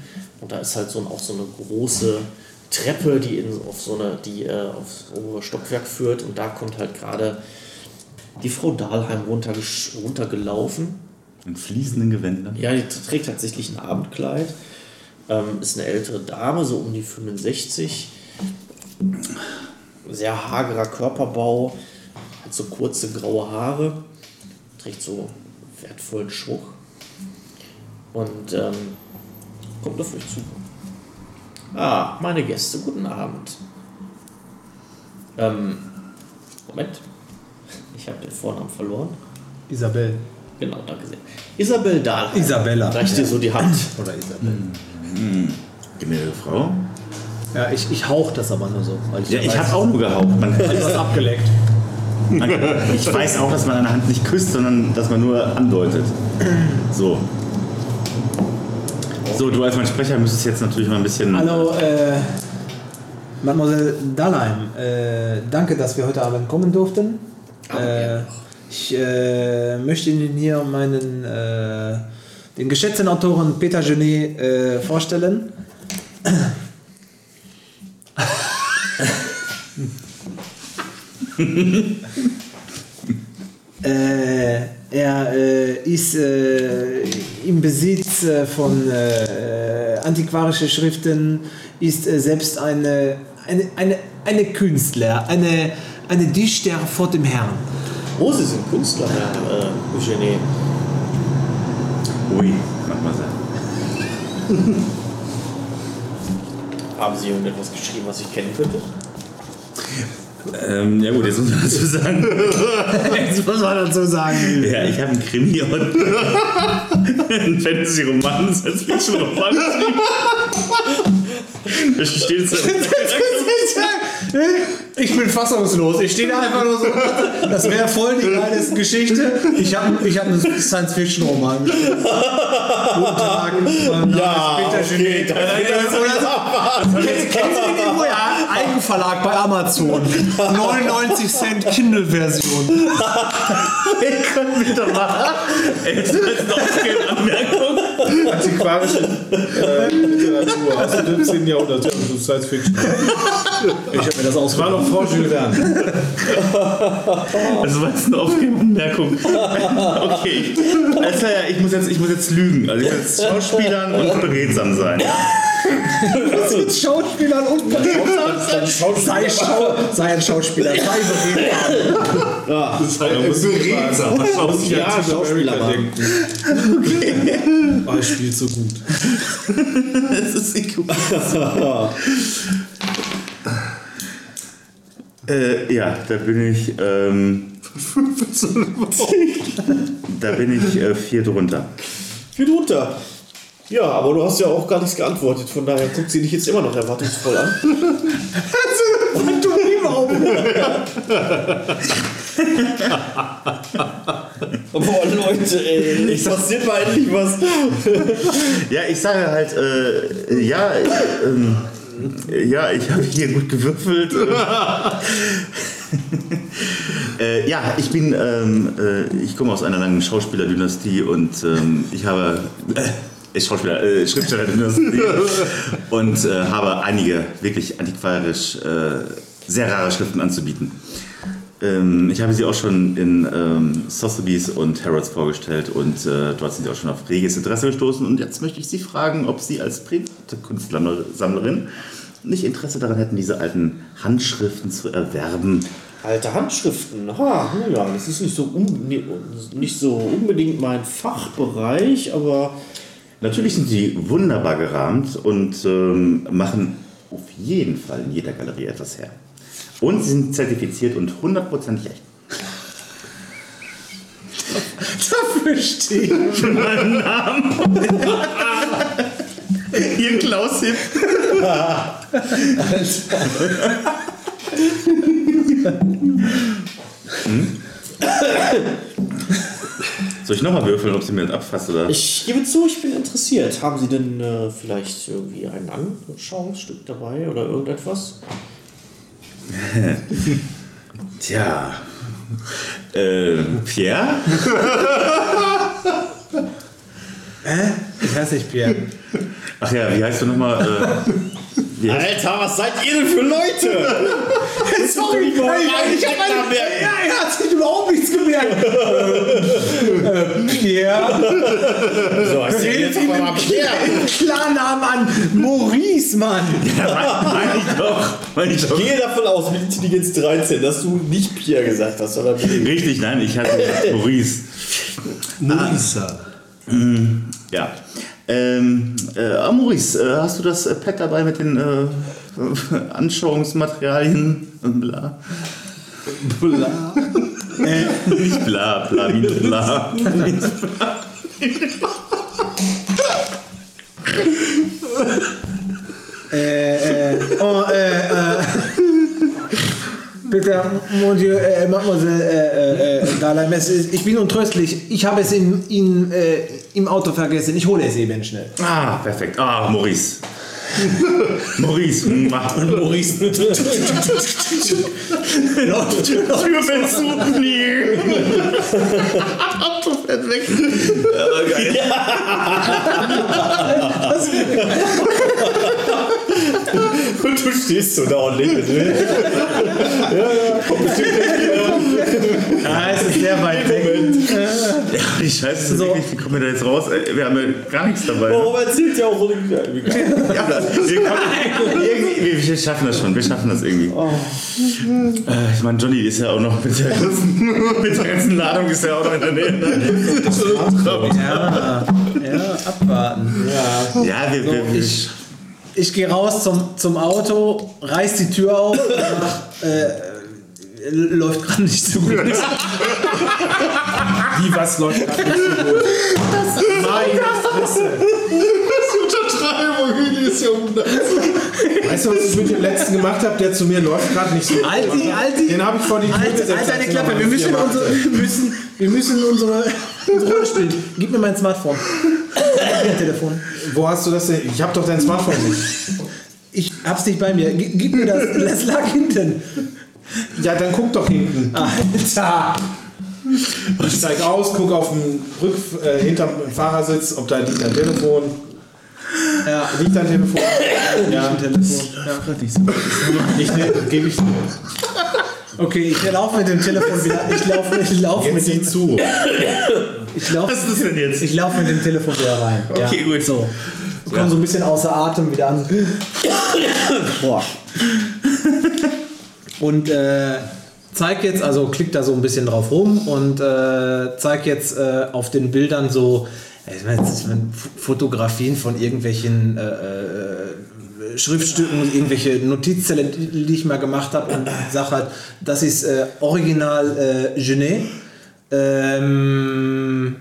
Und da ist halt so ein, auch so eine große Treppe, die in, auf so eine, die äh, aufs obere Stockwerk führt. Und da kommt halt gerade die Frau Dahlheim runtergesch- runtergelaufen. In fließenden Gewändern. Ja, die trägt tatsächlich ein Abendkleid. Ähm, ist eine ältere Dame, so um die 65. Sehr hagerer Körperbau, hat so kurze graue Haare, trägt so wertvollen Schmuck und ähm, kommt auf euch zu. Ah, meine Gäste, guten Abend. Ähm, Moment, ich habe den Vornamen verloren. Isabel. Genau, danke sehr. Isabel Dahlheim. Isabella. Reicht dir so die Hand. Oder Isabel. Gnädige Frau? Ja, ich, ich hauch das aber nur so. Weil Ja, ich habe auch nur gehaucht. Man, was abgeleckt. man, ich weiß auch, dass man eine Hand nicht küsst, sondern dass man nur andeutet. So. So, du als mein Sprecher müsstest jetzt natürlich mal ein bisschen. Hallo, äh, Mademoiselle Dahlheim. Äh, danke, dass wir heute Abend kommen durften. Äh, ich äh, möchte Ihnen hier meinen, äh, den geschätzten Autoren Peter Genet äh, vorstellen. Äh, er äh, ist äh, im Besitz von antiquarischen Schriften, ist selbst eine, eine, eine, eine Künstler, eine, eine Dichter vor dem Herrn. Oh, Sie sind Künstler, Herr äh, Eugenie. Ui, Mademoiselle. Haben Sie irgendetwas geschrieben, was ich kennen könnte? Ähm, ja gut, jetzt muss man dazu sagen. Jetzt muss man dazu sagen. Ja, ich habe einen Krimi und einen Fantasy-Roman, einen Science-Fiction-Roman geschrieben. Da steht so. Ich bin fassungslos. Ich stehe da einfach nur so. Das wäre voll die geile Geschichte. Ich habe ich hab einen Science-Fiction-Roman geschrieben. Guten Tag. mein Name ist Peter Genet. Kennen Sie den irgendwo? Ja, Eigenverlag bei Amazon. 99 Cent Kindle-Version. können wir doch machen. Ey, das ist eine Anmerkung. Antiquarische äh, Literatur aus dem 17. Jahrhundert, also Science Fiction. Ich habe mir das Das war ausgedacht. noch vor Jules Verne. Also war jetzt eine aufgehende Anmerkung. Okay. Also, ja, ich, muss jetzt, ich muss jetzt lügen. Also ich muss jetzt Schauspielern und beredsam sein. Ja? Mit Schauspielern und sei, Schau sei ein Schauspieler, sei beredet. Das ist halt beredsam. Muss ich Ja, Schauspieler machen. Oh, ich spiele so gut. Das ist nicht gut. Äh, ja, da bin ich. Ähm, da bin ich äh, vier drunter. Viel drunter. Ja, aber du hast ja auch gar nichts geantwortet, von daher guckt sie dich jetzt immer noch erwartungsvoll an. Boah, Leute, ey, ich passiert mal endlich was. Ja, ich sage halt, äh, ja, ähm, ja, ich habe hier gut gewürfelt. äh, ja, ich bin, ähm, äh, ich komme aus einer langen Schauspielerdynastie und ähm, ich habe äh, Schauspieler, äh, Schriftstellerdynastie und äh, habe einige wirklich antiquarisch äh, sehr rare Schriften anzubieten. Ähm, ich habe sie auch schon in ähm, Sotheby's und Harrods vorgestellt und äh, dort sind sie auch schon auf reges Interesse gestoßen. Und jetzt möchte ich Sie fragen, ob Sie als private Kunstsammlerin nicht Interesse daran hätten, diese alten Handschriften zu erwerben. Alte Handschriften, ha, ja, das ist nicht so, un, nicht so unbedingt mein Fachbereich, aber Natürlich sind sie wunderbar gerahmt und ähm, machen auf jeden Fall in jeder Galerie etwas her. Und sie sind zertifiziert und hundertprozentig echt. Dafür stehe ich. Hier Klaus Hipp. Hm? Soll ich nochmal würfeln, ob sie mir das abfasst oder? ich gebe zu, ich bin interessiert. Haben Sie denn äh, vielleicht irgendwie ein Anschauungsstück dabei oder irgendetwas? Tja. Äh, Pierre? Ich heiße nicht Pierre. Ach ja, wie heißt du nochmal? Äh, Alter, was seid ihr denn für Leute? Sorry, ich hab ich hab meine- ja, er hat sich überhaupt nichts gemerkt. äh, Pierre. So, ist der jetzt auf einmal Pierre? Klarnamen an. Maurice, Mann. meine ich doch. Meine ich doch. Ich gehe davon aus, mit Intelligenz 13, dass du nicht Pierre gesagt hast, sondern Richtig, nein, ich hatte Maurice. Maurice. Ja. Ähm, äh, ah, Maurice, äh, hast du das äh, Pad dabei mit den äh, Anschauungsmaterialien? Bla. Bla. Nicht bla, bla, wie bla. Äh, äh, oh, äh, äh. Bitte, Monsieur, äh, Mademoiselle, äh, äh, Dalai Messe, ich bin untröstlich. Ich habe es in, in, äh, im Auto vergessen. Ich hole es eben schnell. Ah, perfekt. Ah, Maurice. Maurice. mwah. Maurice. Tür fällt zu. Nee. Auto fährt weg. Ja, geil. Und du stehst so da und lebst. Ja, es ist sehr weit weg. Ja, die Scheiße ist So. wirklich, wie kommen wir da jetzt raus? Ey, Wir haben ja gar nichts dabei. Warum erzählt ihr auch so eine Ja, wir, kommen, irgendwie, wir schaffen das schon, wir schaffen das irgendwie. Äh, ich meine, Johnny ist ja auch noch mit der, ganzen, mit der ganzen Ladung ist ja auch noch in der Nähe. ne? Ja, ja, abwarten. Ja, wir, wir, wir, Ich, ich gehe raus zum, zum Auto, reiß die Tür auf und sag, äh, läuft gerade nicht so gut. Wie was läuft gerade nicht so gut? Meine Fresse. Weißt du, was ich mit dem letzten gemacht habe, der zu mir läuft gerade nicht so gut? Alti, Alti. Den habe ich vor die Tür Halt, gesetzt. halt deine als ich Klappe, wir müssen, unsere, wir müssen, wir müssen unsere, unsere Rolle spielen. Gib mir mein Smartphone. Telefon. Wo hast du das denn? Ich habe doch dein Smartphone nicht. Ich hab's nicht bei mir. Gib, gib mir das. Das lag hinten. Ja, dann guck doch hinten. Alter. Ich steig aus, guck auf den Rück, äh, hinterm Fahrersitz, ob da liegt ein Telefon. Ja, Liegt ein Telefon? Ja. ein Telefon. Ja. Ich ne, gebe ich Okay, ich laufe mit dem Telefon wieder. Ich laufe ich lauf mit dem zu. Ich laufe Was ist denn jetzt? ich lauf mit dem Telefon wieder rein. Okay, gut. So. Wir kommen so ein bisschen außer Atem wieder an. Boah. Und äh, zeig jetzt, also klick da so ein bisschen drauf rum und äh, zeig jetzt äh, auf den Bildern so, ich meine, Fotografien von irgendwelchen äh, äh, Schriftstücken, irgendwelche Notizzettel, die ich mal gemacht habe und sag halt, das ist äh, Original äh, Genet. Ähm,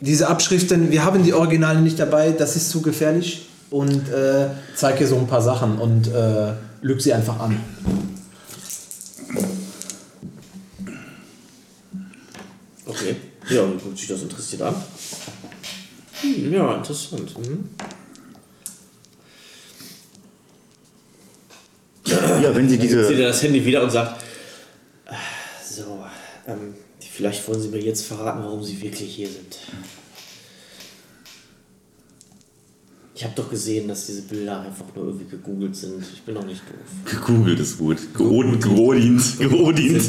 diese Abschriften, wir haben die Originale nicht dabei, das ist zu gefährlich und äh, zeig hier so ein paar Sachen und äh, lüg sie einfach an. Okay. Ja, und guckt sich das interessiert an. Hm, ja, interessant. Hm. Ja, wenn Sie Zieht diese. er das Handy wieder und sagt, "Ah, so, ähm, vielleicht wollen Sie mir jetzt verraten, warum Sie wirklich hier sind. Ich habe doch gesehen, dass diese Bilder einfach nur irgendwie gegoogelt sind. Ich bin doch nicht doof. Gegoogelt ist gut. Geodient. Geodient. Geodient.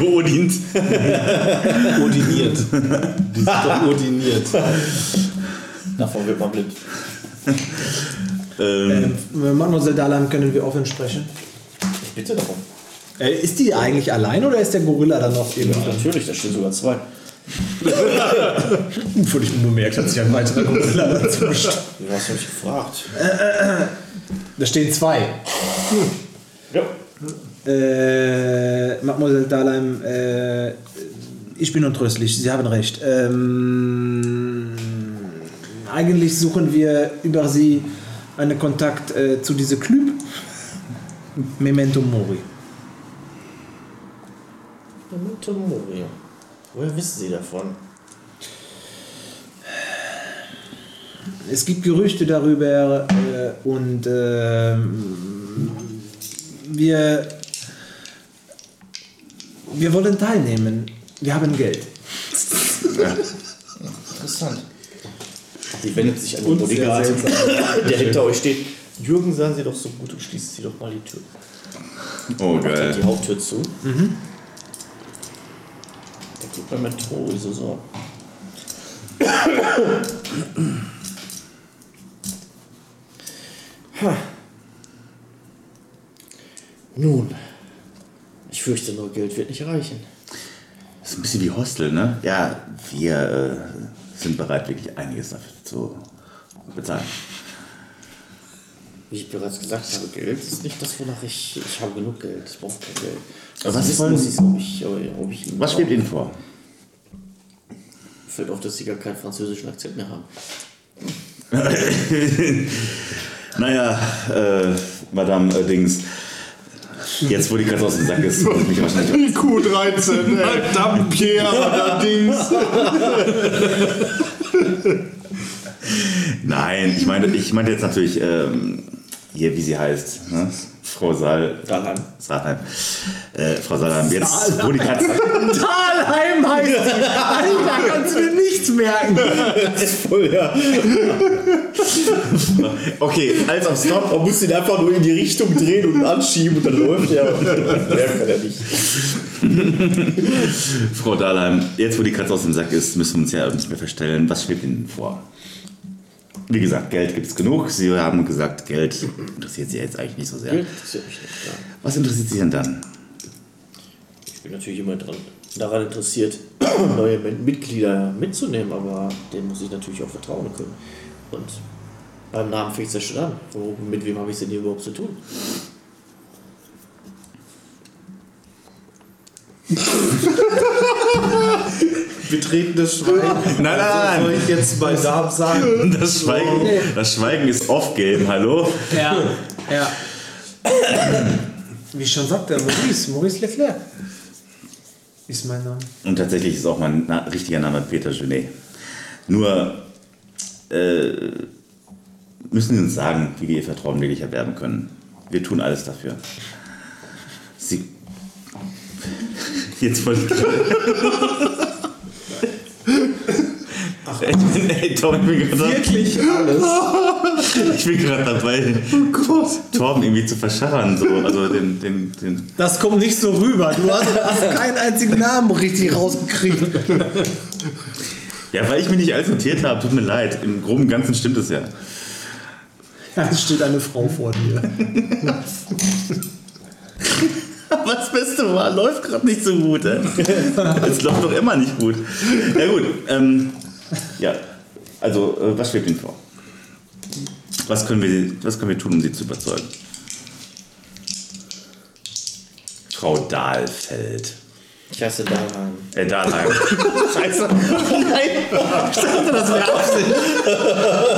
Geodient. Ordiniert. Die sind doch ordiniert. Davon wird man blind. Ähm, Ähm, Mademoiselle Dahlheim können wir offen sprechen. Ich bitte darum. Äh, ist die eigentlich allein oder ist der Gorilla dann noch irgendwo? Natürlich, da stehen sogar zwei. Völlig unbemerkt hat sich ein weiterer Gorilla dazu Du hast mich gefragt. Da stehen zwei. Ja. Äh, Mademoiselle Dahlheim, äh, ich bin untröstlich, Sie haben recht. Ähm, eigentlich suchen wir über Sie einen Kontakt äh, zu diesem Club. Memento Mori. Memento Mori. Woher wissen Sie davon? Es gibt Gerüchte darüber äh, und ähm, wir, wir wollen teilnehmen. Wir haben Geld. Interessant. Sie wendet sich an den Bodyguard, der hinter euch steht. Jürgen, seien Sie doch so gut und schließen Sie doch mal die Tür. oh, Macht halt die geil. Haupttür zu. Mhm. Der gibt mir mit Trose so. Ha. Nun, ich fürchte nur, Geld wird nicht reichen. Das ist ein bisschen wie Hostel, ne? Ja, wir äh, sind bereit, wirklich einiges dafür zu bezahlen. Wie ich bereits gesagt habe, Geld ist nicht das, wonach ich. Ich habe genug Geld, ich brauche kein Geld. Also was wollen ich, ob ich, ob ich Was schwebt Ihnen vor? Fällt auf, dass sie gar keinen französischen Akzent mehr haben. Naja, äh, Madame äh, Dings. Jetzt, wo die Katze aus dem Sack ist, muss ich mich wahrscheinlich. Die Q13, Madame Pierre, allerdings. Nein, ich meine, ich meine jetzt natürlich ähm, hier, wie sie heißt, ne? Frau Saal. Daran. Saalheim. Äh, Frau Saalheim, jetzt, wo die Katze. Talheim heißt sie. Alter, kannst du mir nichts merken. Voll, ja. Okay, als auf Stop. Man muss ihn einfach nur in die Richtung drehen und anschieben und dann läuft er. Mehr kann er nicht. Frau Dahlheim, jetzt wo die Katze aus dem Sack ist, müssen wir uns ja nicht mehr verstellen. Was schwebt Ihnen vor? Wie gesagt, Geld gibt es genug. Sie haben gesagt, Geld interessiert Sie jetzt eigentlich nicht so sehr. Geld interessiert mich nicht. Ja. Was interessiert Sie denn dann? Ich bin natürlich immer dran, daran interessiert, neue Mitglieder mitzunehmen, aber denen muss ich natürlich auch vertrauen können. Und beim Namen fängt es ja schon an. Wo, mit wem habe ich es denn hier überhaupt zu tun? Betretenes Schweigen. Nein, nein, Soll ich jetzt bei Darm sagen? Das Schweigen, das Schweigen ist off-game, hallo? Ja, ja. Wie schon sagte, Maurice, Maurice Leclerc ist mein Name. Und tatsächlich ist auch mein na richtiger Name Peter Genet. Nur äh, müssen Sie uns sagen, wie wir Ihr Vertrauen wirklich erwerben können. Wir tun alles dafür. Sie. Jetzt wollte ich. Ach, ey, ey, Tom, ich bin gerade Wirklich alles. ich bin gerade dabei, Torben irgendwie zu verschachern. So. Also den, den, den, Das kommt nicht so rüber. Du hast, hast keinen einzigen Namen richtig rausgekriegt. ja, weil ich mich nicht alles notiert habe, tut mir leid. Im Groben und Ganzen stimmt es ja. Ja, es steht eine Frau vor dir. Aber das Beste war, läuft gerade nicht so gut. Es läuft doch immer nicht gut. Ja gut, ähm, ja, also äh, was schwebt Ihnen vor? Was können, wir, was können wir tun, um Sie zu überzeugen? Frau Dahlfeld. Ich heiße Daran. Äh, Dahlheim. Scheiße. Nein. Ich dachte, das wäre Absicht.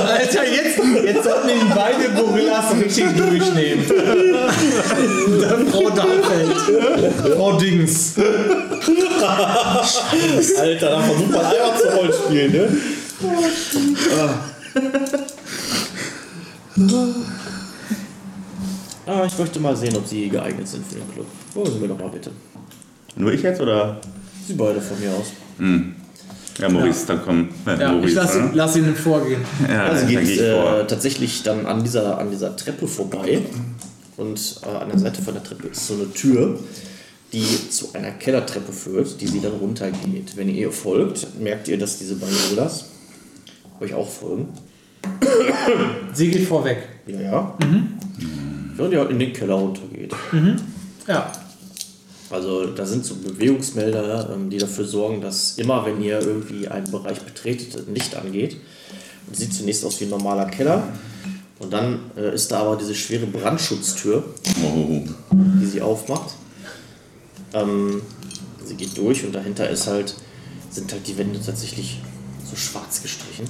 Alter, jetzt, jetzt sollten wir die beide Gorillas richtig durchnehmen. Frau Dahlfeld. Frau Dings. Alter, da versucht man einfach zu Rollenspielen, ne? Ah, ich möchte mal sehen, ob Sie geeignet sind für den Club. Folgen Sie mir doch mal bitte. Nur ich jetzt oder? Sie beide von mir aus. Ja, Maurice, dann komm. Äh, Ja, ich Maurice, lass ihn, ne? lass ihn vorgehen. Ja, Also geht ich äh, tatsächlich dann an dieser, an dieser Treppe vorbei und äh, an der Seite von der Treppe ist so eine Tür, die zu einer Kellertreppe führt, die sie dann runtergeht. Wenn ihr ihr folgt, merkt ihr, dass diese beiden Gorillas euch auch folgen. Sie geht vorweg. Ja, ja. Während ihr in den Keller runtergeht. Ja. Also da sind so Bewegungsmelder, ähm, die dafür sorgen, dass immer, wenn ihr irgendwie einen Bereich betretet, ein Licht angeht. Und sieht zunächst aus wie ein normaler Keller. Und dann äh, ist da aber diese schwere Brandschutztür, die sie aufmacht. Ähm, sie geht durch und dahinter ist halt, sind halt die Wände tatsächlich so schwarz gestrichen.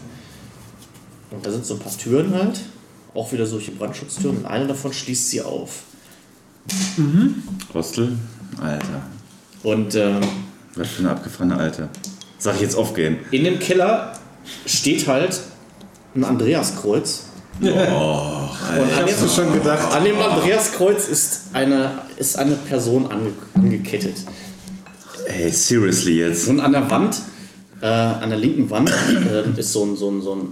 Und da sind so ein paar Türen halt, auch wieder solche Brandschutztüren. Und eine davon schließt sie auf. Hostel? Alter. Und ähm, Was für eine abgefahrene Alte. Sag ich jetzt aufgehen. In dem Keller steht halt ein Andreaskreuz. Oh, Und an dem, schon gedacht. an dem Andreaskreuz ist eine, ist eine Person ange, angekettet. Ey, seriously jetzt. Und an der Wand, äh, an der linken Wand, äh, ist so ein, so ein, so ein,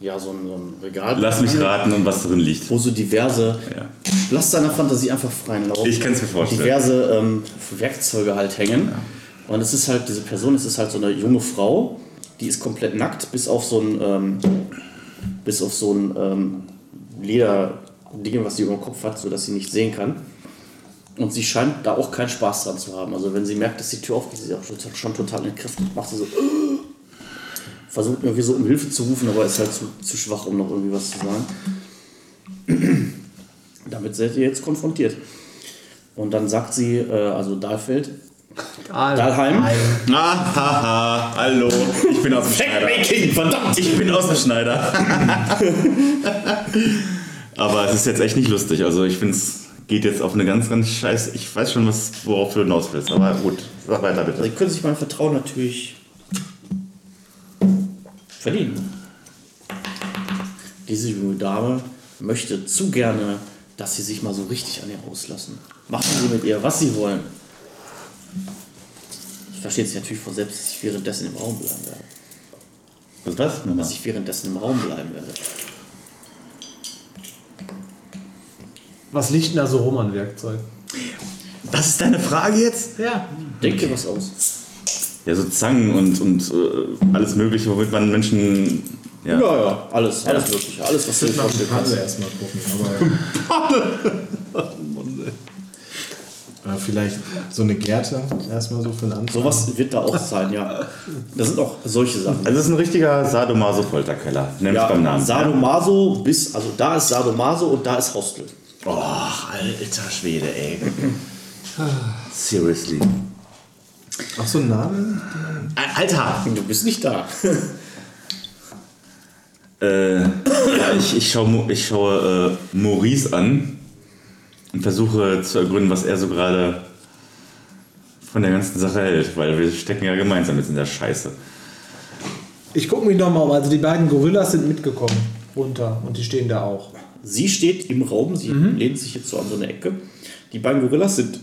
ja, so ein, so ein Regal. Lass mich raten, um was drin liegt. Wo so diverse, Ja. lasst deiner Fantasie einfach freien Lauf. Ich kann's mir vorstellen. Diverse ähm, Werkzeuge halt hängen. Und es ist halt, diese Person, es ist halt so eine junge Frau, die ist komplett nackt, bis auf so ein, ähm, bis auf so ein ähm, Lederding, was sie über dem Kopf hat, sodass sie nicht sehen kann. Und sie scheint da auch keinen Spaß dran zu haben. Also wenn sie merkt, dass die Tür aufgeht, ist sie auch schon, schon total entkräftet, macht sie so, versucht irgendwie so um Hilfe zu rufen, aber ist halt zu, zu schwach, um noch irgendwie was zu sagen. Damit seid ihr jetzt konfrontiert. Und dann sagt sie, äh, also Dahlfeld, Dahlheim, Ah, haha, hallo. Ich bin aus dem Schneider. Fact-Making, verdammt! Ich bin aus dem Schneider. Aber es ist jetzt echt nicht lustig. Also ich finde es geht jetzt auf eine ganz, ganz scheiß. Ich weiß schon, was, worauf du hinaus willst. Aber gut, sag weiter bitte. Sie können sich mein Vertrauen natürlich verdienen. Diese junge Dame möchte zu gerne, dass sie sich mal so richtig an ihr auslassen. Machen Sie mit ihr, was Sie wollen. Ich verstehe sich natürlich von selbst, dass ich währenddessen im Raum bleiben werde. Was ist das? Nochmal. Dass ich währenddessen im Raum bleiben werde. Was liegt denn da so rum an Werkzeug? Das ist deine Frage jetzt? Ja. Denk dir was aus. Ja, so Zangen und, und äh, alles Mögliche, womit man Menschen. Ja. Ja, ja, alles, alles Mögliche. Alles, was du dir vorstellen kannst. Erstmal gucken. Aber äh, vielleicht so eine Gerte erstmal so für den Anfang. Sowas wird da auch sein, ja. Das sind auch solche Sachen. Also es ist ein richtiger Sadomaso-Folterkeller. Nenn es beim Namen. Sadomaso bis, also da ist Sadomaso und da ist Hostel. Oh, alter Schwede, ey. Seriously. Ach so, ein Name? Alter! Du bist nicht da. Äh, ja, ich, ich schaue ich schaue äh, Maurice an und versuche zu ergründen, was er so gerade von der ganzen Sache hält, weil wir stecken ja gemeinsam jetzt in der Scheiße. Ich gucke mich nochmal um. Also die beiden Gorillas sind mitgekommen runter und die stehen da auch. Sie steht im Raum, sie lehnt sich jetzt so an so eine Ecke. Die beiden Gorillas sind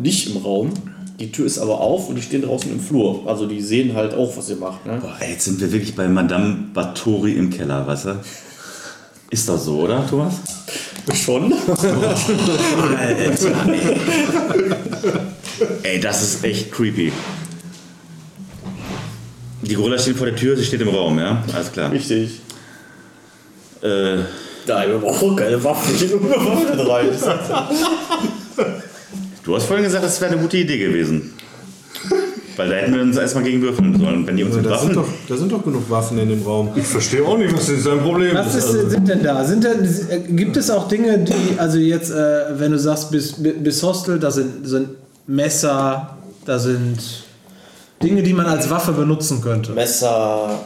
nicht im Raum. Die Tür ist aber auf und die stehen draußen im Flur. Also die sehen halt auch, was ihr macht. Ne? Boah, jetzt sind wir wirklich bei Madame Bathory im Keller, weißt du? Ist doch so, oder, Thomas? Schon. Ey, das ist echt creepy. Die Gorilla steht vor der Tür, sie steht im Raum, ja? Alles klar. Richtig. Äh, Da, wir brauchen keine Waffen. Ich bin unbewaffnet rein. Du hast vorhin gesagt, das wäre eine gute Idee gewesen. Weil da hätten wir uns erstmal gegen würfeln sollen. Wenn die uns mit Da sind, Waffen. doch, da sind doch genug Waffen in dem Raum. Ich verstehe auch nicht, was ist sein Problem Was ist, Also, sind denn da? Sind denn, äh, gibt es auch Dinge, die, also jetzt, äh, wenn du sagst, bis, bis Hostel, da sind, sind Messer, da sind Dinge, die man als Waffe benutzen könnte. Messer,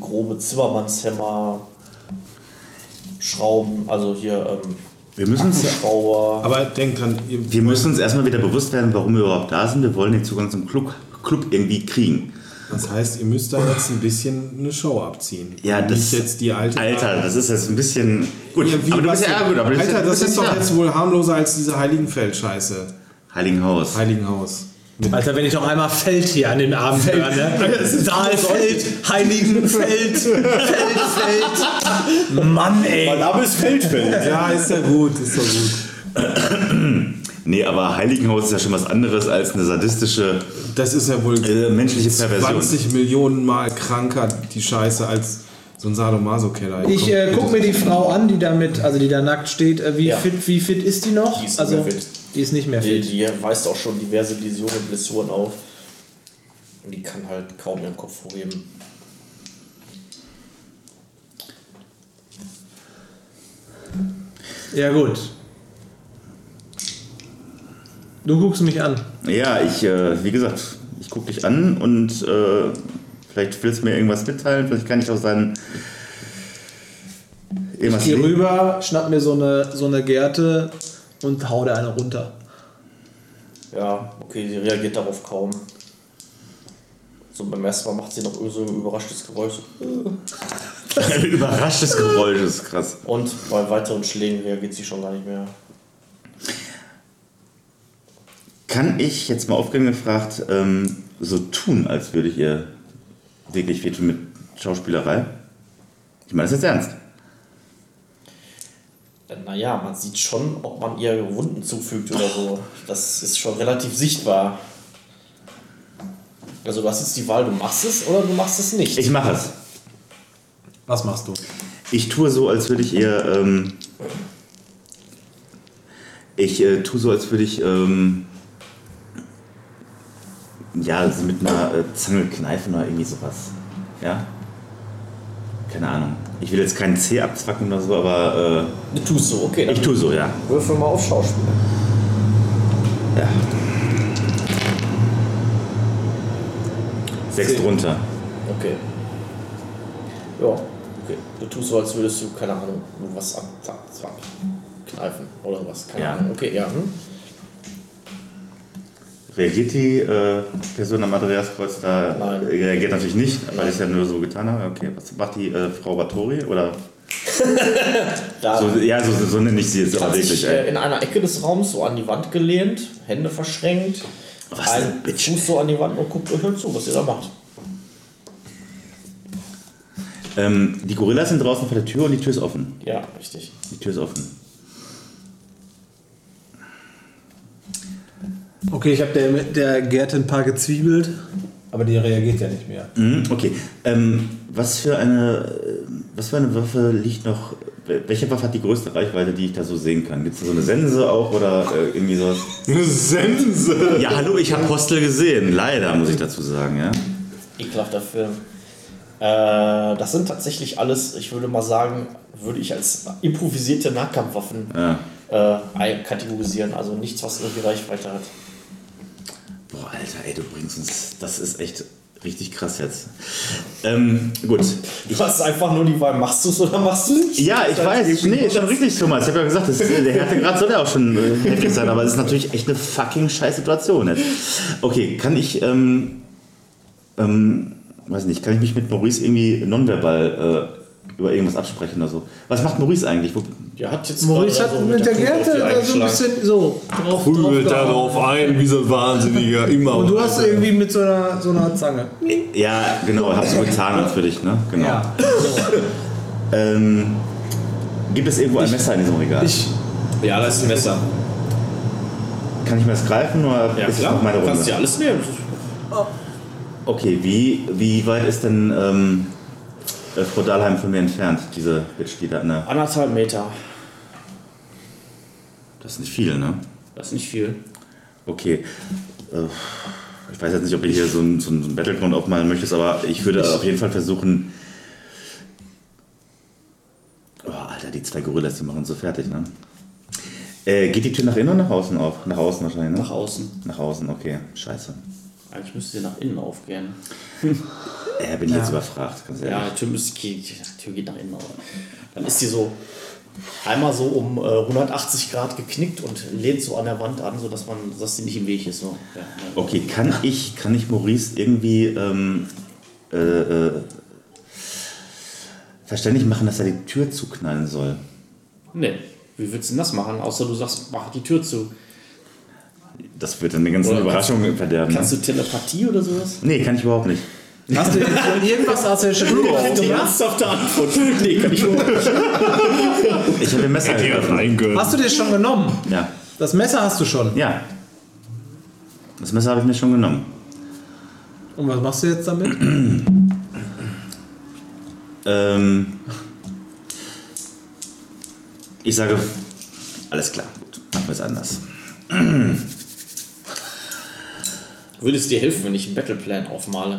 grobe Zimmermannshämmer, Schrauben, also hier ähm, Wir müssen uns Schrauber. Aber denk dran, Wir müssen uns erstmal wieder bewusst werden, warum wir überhaupt da sind. Wir wollen den Zugang zum Club, Club irgendwie kriegen. das heißt, ihr müsst da jetzt ein bisschen eine Show abziehen. Ja, das nicht jetzt die alte. Alter, das ist jetzt ein bisschen. Gut, Ja, aber du bist ja, ja gut, aber Alter, das ist doch jetzt wohl harmloser als diese Heiligenfeld-Scheiße. Heiligenhaus. Heiligenhaus. Alter, wenn ich noch einmal Feld hier an den Abend höre, ne? Saalfeld, Heiligenfeld, Feld, Feld. Mann, ey. Mein Name ist Feldfeld. Ja, ist ja gut, ist ja gut. Nee, aber Heiligenhaus ist ja schon was anderes als eine sadistische Das ist ja wohl äh, menschliche Perversion. 20 Millionen Mal kranker, die Scheiße, als so ein Sadomaso-Keller. Ich äh, guck mir die Frau an, die da mit, also die da nackt steht. Äh, wie, Ja. fit, wie fit ist die noch? Die ist also, fit. Die ist nicht mehr Die, fit. die weist auch schon diverse Läsionen und Blessuren auf. Und die kann halt kaum ihren Kopf hochheben. Ja, gut. Du guckst mich an. Ja, ich, äh, wie gesagt, ich gucke dich an und äh, vielleicht willst du mir irgendwas mitteilen, vielleicht kann ich auch sagen, Ich irgendwas gehe rüber, schnapp mir so eine, so eine Gerte und hau der eine runter. Ja, okay, sie reagiert darauf kaum. So beim ersten Mal macht sie noch so ein überraschtes Geräusch. Ein überraschtes Geräusch, ist krass. Und bei weiteren Schlägen reagiert sie schon gar nicht mehr. Kann ich jetzt mal aufgehend gefragt ähm, so tun, als würde ich ihr wirklich wehtun mit Schauspielerei? Ich meine das jetzt ernst. Naja, man sieht schon, ob man ihr Wunden zufügt oder so. Das ist schon relativ sichtbar. Also du hast jetzt die Wahl, du machst es oder du machst es nicht. Ich mache es. Was machst du? Ich tue so, als würde ich ihr. Ähm, ich äh, tue so, als würde ich. Ähm, ja, sie mit einer äh, Zange kneifen oder irgendwie sowas. Ja? Keine Ahnung. Ich will jetzt keinen Zeh abzwacken oder so, aber Du tust so, okay. äh, ich tue so, ja. würfel mal auf Schauspiel. ja. Sechs drunter. Okay. Ja, okay. Du tust so, als würdest du, keine Ahnung, was am Zack, kneifen oder was. Keine Ja. Ahnung. Okay, ja. Hm? Reagiert die äh, Person am Andreaskreuz da? Nein. Reagiert natürlich nicht, weil ich es ja nur so getan habe. Okay, was macht die äh, Frau Batori? Oder so, ja, so, so nenne ich sie jetzt hat wirklich. sich äh, in einer Ecke des Raums so an die Wand gelehnt, Hände verschränkt, Was ein ein Bitch. Fuß so an die Wand und guckt euch halt zu, was ihr da macht. Ähm, die Gorillas sind draußen vor der Tür und die Tür ist offen. Ja, richtig. Die Tür ist offen. Okay, ich habe der, der Gerte ein paar gezwiebelt, aber die reagiert ja nicht mehr. Mhm, okay. Ähm, was für eine was für eine Waffe liegt noch? Welche Waffe hat die größte Reichweite, die ich da so sehen kann? Gibt es da so eine Sense auch oder äh, irgendwie sowas? Eine Sense. Ja, hallo, ich habe Postel gesehen. Leider, muss ich dazu sagen, ja. Ekelhafter Film. Äh, das sind tatsächlich alles, ich würde mal sagen, würde ich als improvisierte Nahkampfwaffen ja. äh, kategorisieren. Also nichts, was irgendwie Reichweite hat. Boah, Alter, ey, du bringst uns. Das ist echt richtig krass jetzt. Ähm, gut. Du hast einfach nur die Wahl, machst du es oder machst du es nicht? Ja, ich weiß. Nee, ist schon richtig, Thomas. Ich habe ja gesagt, das, der Härtegrad soll ja auch schon äh, heftig sein, aber es ist natürlich echt eine fucking scheiß Situation jetzt. Okay, kann ich, ähm, ähm, weiß nicht, kann ich mich mit Maurice irgendwie nonverbal äh, über irgendwas absprechen oder so? Was macht Maurice eigentlich? Wo, Der hat jetzt Maurice hat so mit der auf Gerte da so ein bisschen so drauf, Prügelt drauf darauf ein, wie so ein Wahnsinniger. Immer. Und du hast irgendwie mit so einer, so einer Zange. ja, genau, hab so getan als für dich, ne? Genau. Ja. Ähm, gibt es irgendwo ein Messer in diesem Regal? Ich, Ja, da ist ein Messer. kann ich mir das greifen oder Ja, ist klar. noch meine Du kannst Runde? dir alles nehmen. Okay, wie, wie weit ist denn ähm, äh, Frau Dahlheim von mir entfernt, diese Bitch, die da in der. Anderthalb Meter. Das ist nicht viel, ne? Das ist nicht viel. Okay. Äh, ich weiß jetzt nicht, ob ihr hier so ein, so ein Battleground aufmalen möchtest, aber ich würde auf jeden Fall versuchen. Oh, Alter, die zwei Gorillas, die machen so fertig, ne? Äh, geht die Tür nach innen oder nach außen auf? Nach außen wahrscheinlich, ne? Nach außen. Nach außen, okay. Scheiße. Eigentlich müsste sie nach innen aufgehen. Äh, bin ich jetzt überfragt. Ja, die Tür, müsste, die Tür geht nach innen. Dann ist die so einmal so um äh, 180 Grad geknickt und lehnt so an der Wand an, sodass man, dass sie nicht im Weg ist. So. Ja, ja. Okay, kann ich, kann ich Maurice irgendwie ähm, äh, äh, verständlich machen, dass er die Tür zuknallen soll? Nee, wie willst du denn das machen? Außer du sagst, mach die Tür zu. Das wird dann eine ganze Oder Überraschung kannst- verderben. Kannst du Telepathie oder sowas? nee, kann ich überhaupt nicht. Hast du irgendwas aus der Schule gemacht? ernsthafte Antwort. Nee, kann ich überhaupt nicht. Ich habe ein Messer. Hast du dir schon genommen? Ja. Das Messer hast du schon. Ja. Das Messer habe ich mir schon genommen. Und was machst du jetzt damit? Ähm, ich sage, alles klar, gut, machen wir es anders. Würde es dir helfen, wenn ich einen Battleplan aufmale?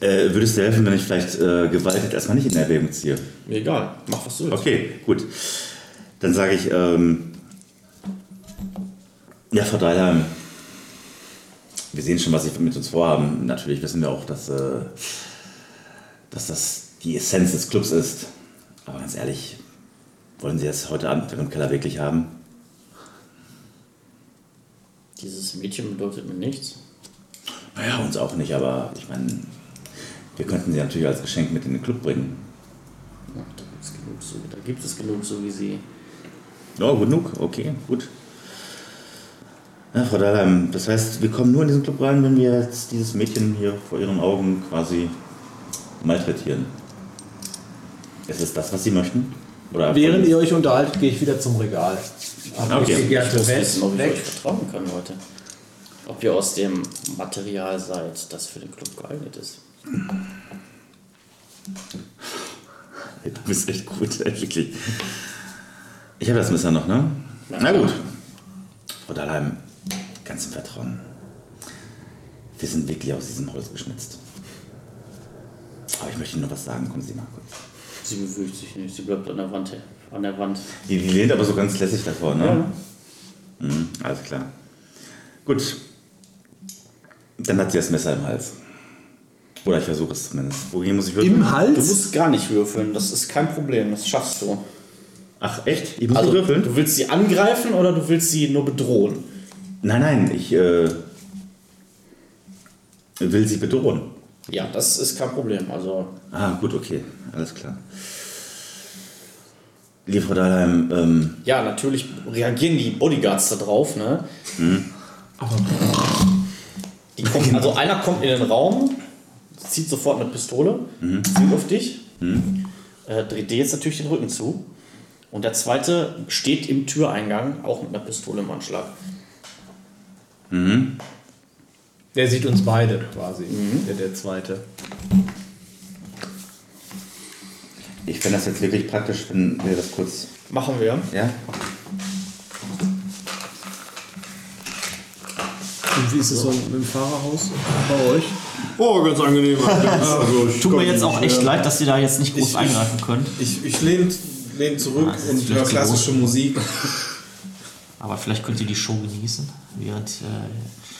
Äh, würdest du helfen, wenn ich vielleicht äh, Gewalt erstmal nicht in Erwägung ziehe? Mir egal, mach was du willst. Okay, gut. Dann sage ich, ähm, ja, Frau Dreilheim, wir sehen schon, was Sie mit uns vorhaben. Natürlich wissen wir auch, dass, äh, dass das die Essenz des Clubs ist. Aber ganz ehrlich, wollen Sie das heute Abend im Keller wirklich haben? Dieses Mädchen bedeutet mir nichts. Naja, uns auch nicht, aber ich meine, wir könnten sie natürlich als Geschenk mit in den Club bringen. Ja, da gibt es genug so, da gibt es genug so wie sie. Ja, genug, okay, gut. Ja, Frau Dahlheim, das heißt, wir kommen nur in diesen Club rein, wenn wir jetzt dieses Mädchen hier vor Ihren Augen quasi malträtieren. Ist es das, was Sie möchten? Oder Während ihr euch unterhaltet, gehe ich wieder zum Regal. Okay. Ich Gerte muss wissen, ob ich weg. euch vertrauen kann, Leute. Ob ihr aus dem Material seid, das für den Club geeignet ist. Du bist echt gut, ey, wirklich. Ich habe das Messer noch, ne? Na gut. Frau Dahlheim, ganz im Vertrauen. Wir sind wirklich aus diesem Holz geschnitzt. Aber ich möchte Ihnen noch was sagen. Kommen Sie mal kurz. Sie bewegt sich nicht, sie bleibt an der Wand. An der Wand. Die, die lehnt aber so ganz lässig davor, ne? Ja. Mhm, alles klar. Gut. Dann hat sie das Messer im Hals. Oder ich versuche es zumindest. Wogegen muss ich würfeln? Im Du Hals? musst gar nicht würfeln, das ist kein Problem, das schaffst du. Ach, echt? Ich muss Also, würfeln? du willst sie angreifen oder du willst sie nur bedrohen? Nein, nein, ich äh, will sie bedrohen. Ja, das ist kein Problem. Also, Ah, gut, okay. Alles klar. Liebe Frau Dahlheim, ähm, ja, natürlich reagieren die Bodyguards da drauf, ne? Die kommen, also einer kommt in den Raum, zieht sofort eine Pistole, zielt auf dich, äh, dreht dir jetzt natürlich den Rücken zu. Und der zweite steht im Türeingang, auch mit einer Pistole im Anschlag. Der sieht uns beide quasi. Der, der zweite. ich fände das jetzt wirklich praktisch, wenn wir das kurz. Machen wir. Ja? Wie ist es so mit dem Fahrerhaus bei euch? Oh, ganz angenehm. Also, Tut mir jetzt auch echt beschweren. leid, dass ihr da jetzt nicht groß Ich- eingreifen könnt. Ich, ich lehne lehn zurück Ah, und höre klassische Musik. Aber vielleicht könnt ihr die Show genießen, während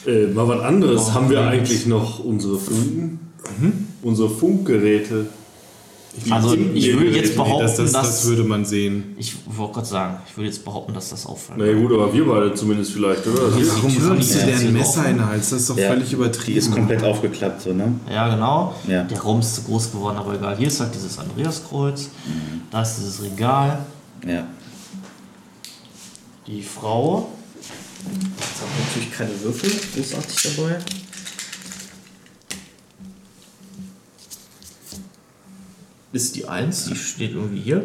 äh, Äh, mal was anderes. Haben wir eigentlich noch unsere Funken? Unsere Funkgeräte? Also ich würde jetzt Nee, behaupten, das, das, dass das würde man sehen. ich wollte gerade sagen, ich würde jetzt behaupten, dass das auffällt. Na ja, gut, aber wir beide zumindest vielleicht, oder? Warum rammst du ein erzählt Messer in den Hals? Das ist doch Ja. völlig Die übertrieben. ist komplett aufgeklappt, so, ne? Ja, genau. Ja. Der Raum ist zu groß geworden, aber egal. Hier ist halt dieses Andreaskreuz, da ist dieses Regal, Ja. Die Frau. Jetzt haben wir natürlich keine Würfel großartig dabei. Ist die 1, die steht irgendwie hier.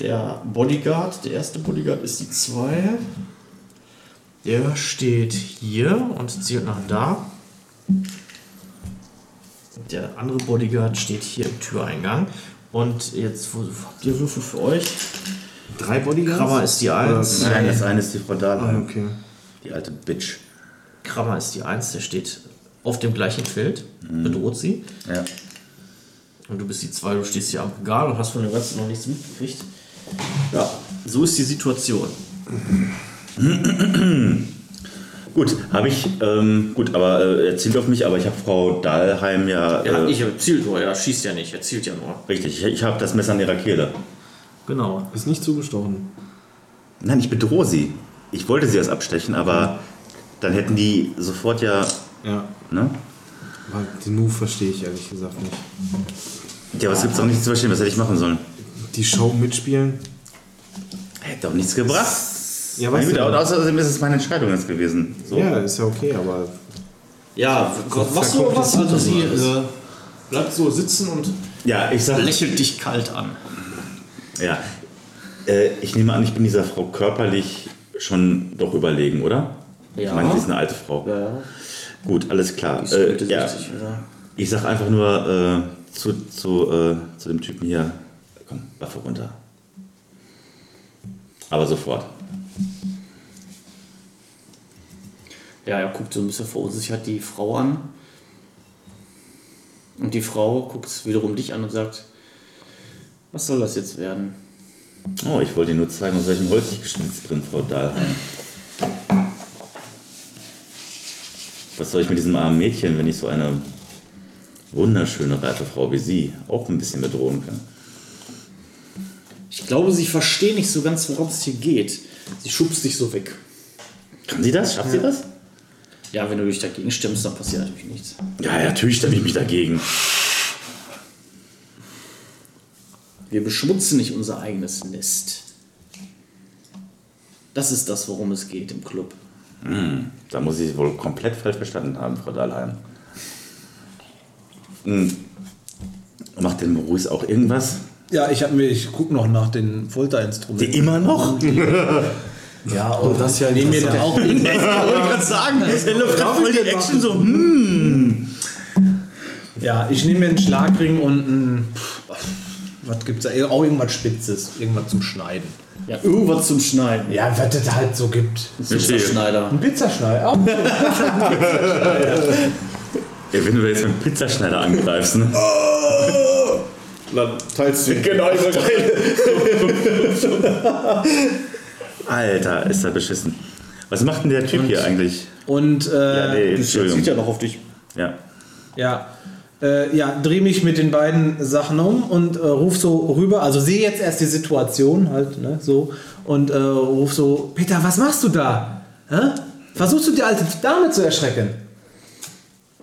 Der Bodyguard, der erste Bodyguard ist die 2. Der steht hier und zielt nach da. Der andere Bodyguard steht hier im Türeingang. Und jetzt wo, habt ihr Würfel für euch. Drei Bodyguards? Krabber ist die 1. Nein, das eine ist die Frau Ah, Dahlheim. okay. Die alte Bitch. Krammer ist die 1, der steht auf dem gleichen Feld, bedroht sie. Ja. Und du bist die 2, du stehst hier am Regal und hast von dem Ganzen noch nichts mitgekriegt. Ja, so ist die Situation. Gut, habe ich, ähm, gut, aber äh, er zielt auf mich, aber ich habe Frau Dahlheim ja. Er hat Äh, nicht erzielt nur, er schießt ja nicht, er zielt ja nur. richtig, ich, ich habe das Messer an ihrer Kehle. Genau. Ist nicht zugestochen. Nein, ich bedrohe sie. Ich wollte sie erst abstechen, aber dann hätten die sofort ja. Ja. Ne? Aber den Move verstehe ich ehrlich gesagt nicht. Ja, was gibt's auch nicht zu verstehen? Was hätte ich machen sollen? Die Show mitspielen? Hätte auch nichts gebracht. Ja, weißt du, und außerdem ist es meine Entscheidung jetzt gewesen. So. ja, ist ja okay, aber Ja, machst du was? Also sie äh, bleibt so sitzen und Ja, ich sag, Lächelt dich kalt an. ja, äh, ich nehme an, ich bin dieser Frau körperlich schon doch überlegen, oder? Ja. Ich meine, sie ist eine alte Frau. Ja, ja. Gut, alles klar. Äh, ja, 60 wieder. ich sag einfach nur äh, zu, zu, äh, zu dem Typen hier, komm, Waffe runter. Aber sofort. Ja, er guckt so ein bisschen verunsichert die Frau an. Und die Frau guckt wiederum dich an und sagt, was soll das jetzt werden? Oh, ich wollte Ihnen nur zeigen, aus welchem Holz ich geschnitzt bin, Frau Dahlheim. Was soll ich mit diesem armen Mädchen, wenn ich so eine wunderschöne, reife Frau wie Sie auch ein bisschen bedrohen kann? Ich glaube, sie verstehen nicht so ganz, worum es hier geht. Sie schubst dich so weg. Kann sie das? Schafft sie das? Ja, wenn du dich dagegen stimmst, dann passiert natürlich nichts. Ja, ja, natürlich stelle ich mich dagegen. Wir beschmutzen nicht unser eigenes Nest. Das ist das, worum es geht im Club. Da muss ich Sie wohl komplett falsch verstanden haben, Frau Dahlheim. Hm. Macht denn Maurice auch irgendwas? Ja, ich, hab mir- ich gucke noch nach den Die Folterinstrumenten. immer noch? Ja, und das ja nehmen wir interessant. auch Ich wollte gerade sagen, er läuft da voll die Action so, hm. Ja, ich nehme mir einen Schlagring und ein. Was gibt's da? Auch irgendwas Spitzes. Irgendwas zum Schneiden. Ja, irgendwas zum Schneiden. Ja, was es halt so gibt. Verstehe. Schneider. Ein Pizzaschneider. Auch Ja, wenn du jetzt mit dem Pizzaschneider angreifst, ne? dann teilst du Genau, ich Alter, ist da beschissen. Was macht denn der Typ hier eigentlich? Und Ja, äh, nee, Das Entschuldigung. sieht ja noch auf dich. Ja. ja, äh, ja, dreh mich mit den beiden Sachen um und äh, ruf so rüber. Also sehe jetzt erst die Situation halt, ne, so. Und äh, ruf so, Peter, was machst du da? Hä? Versuchst du die alte Dame zu erschrecken?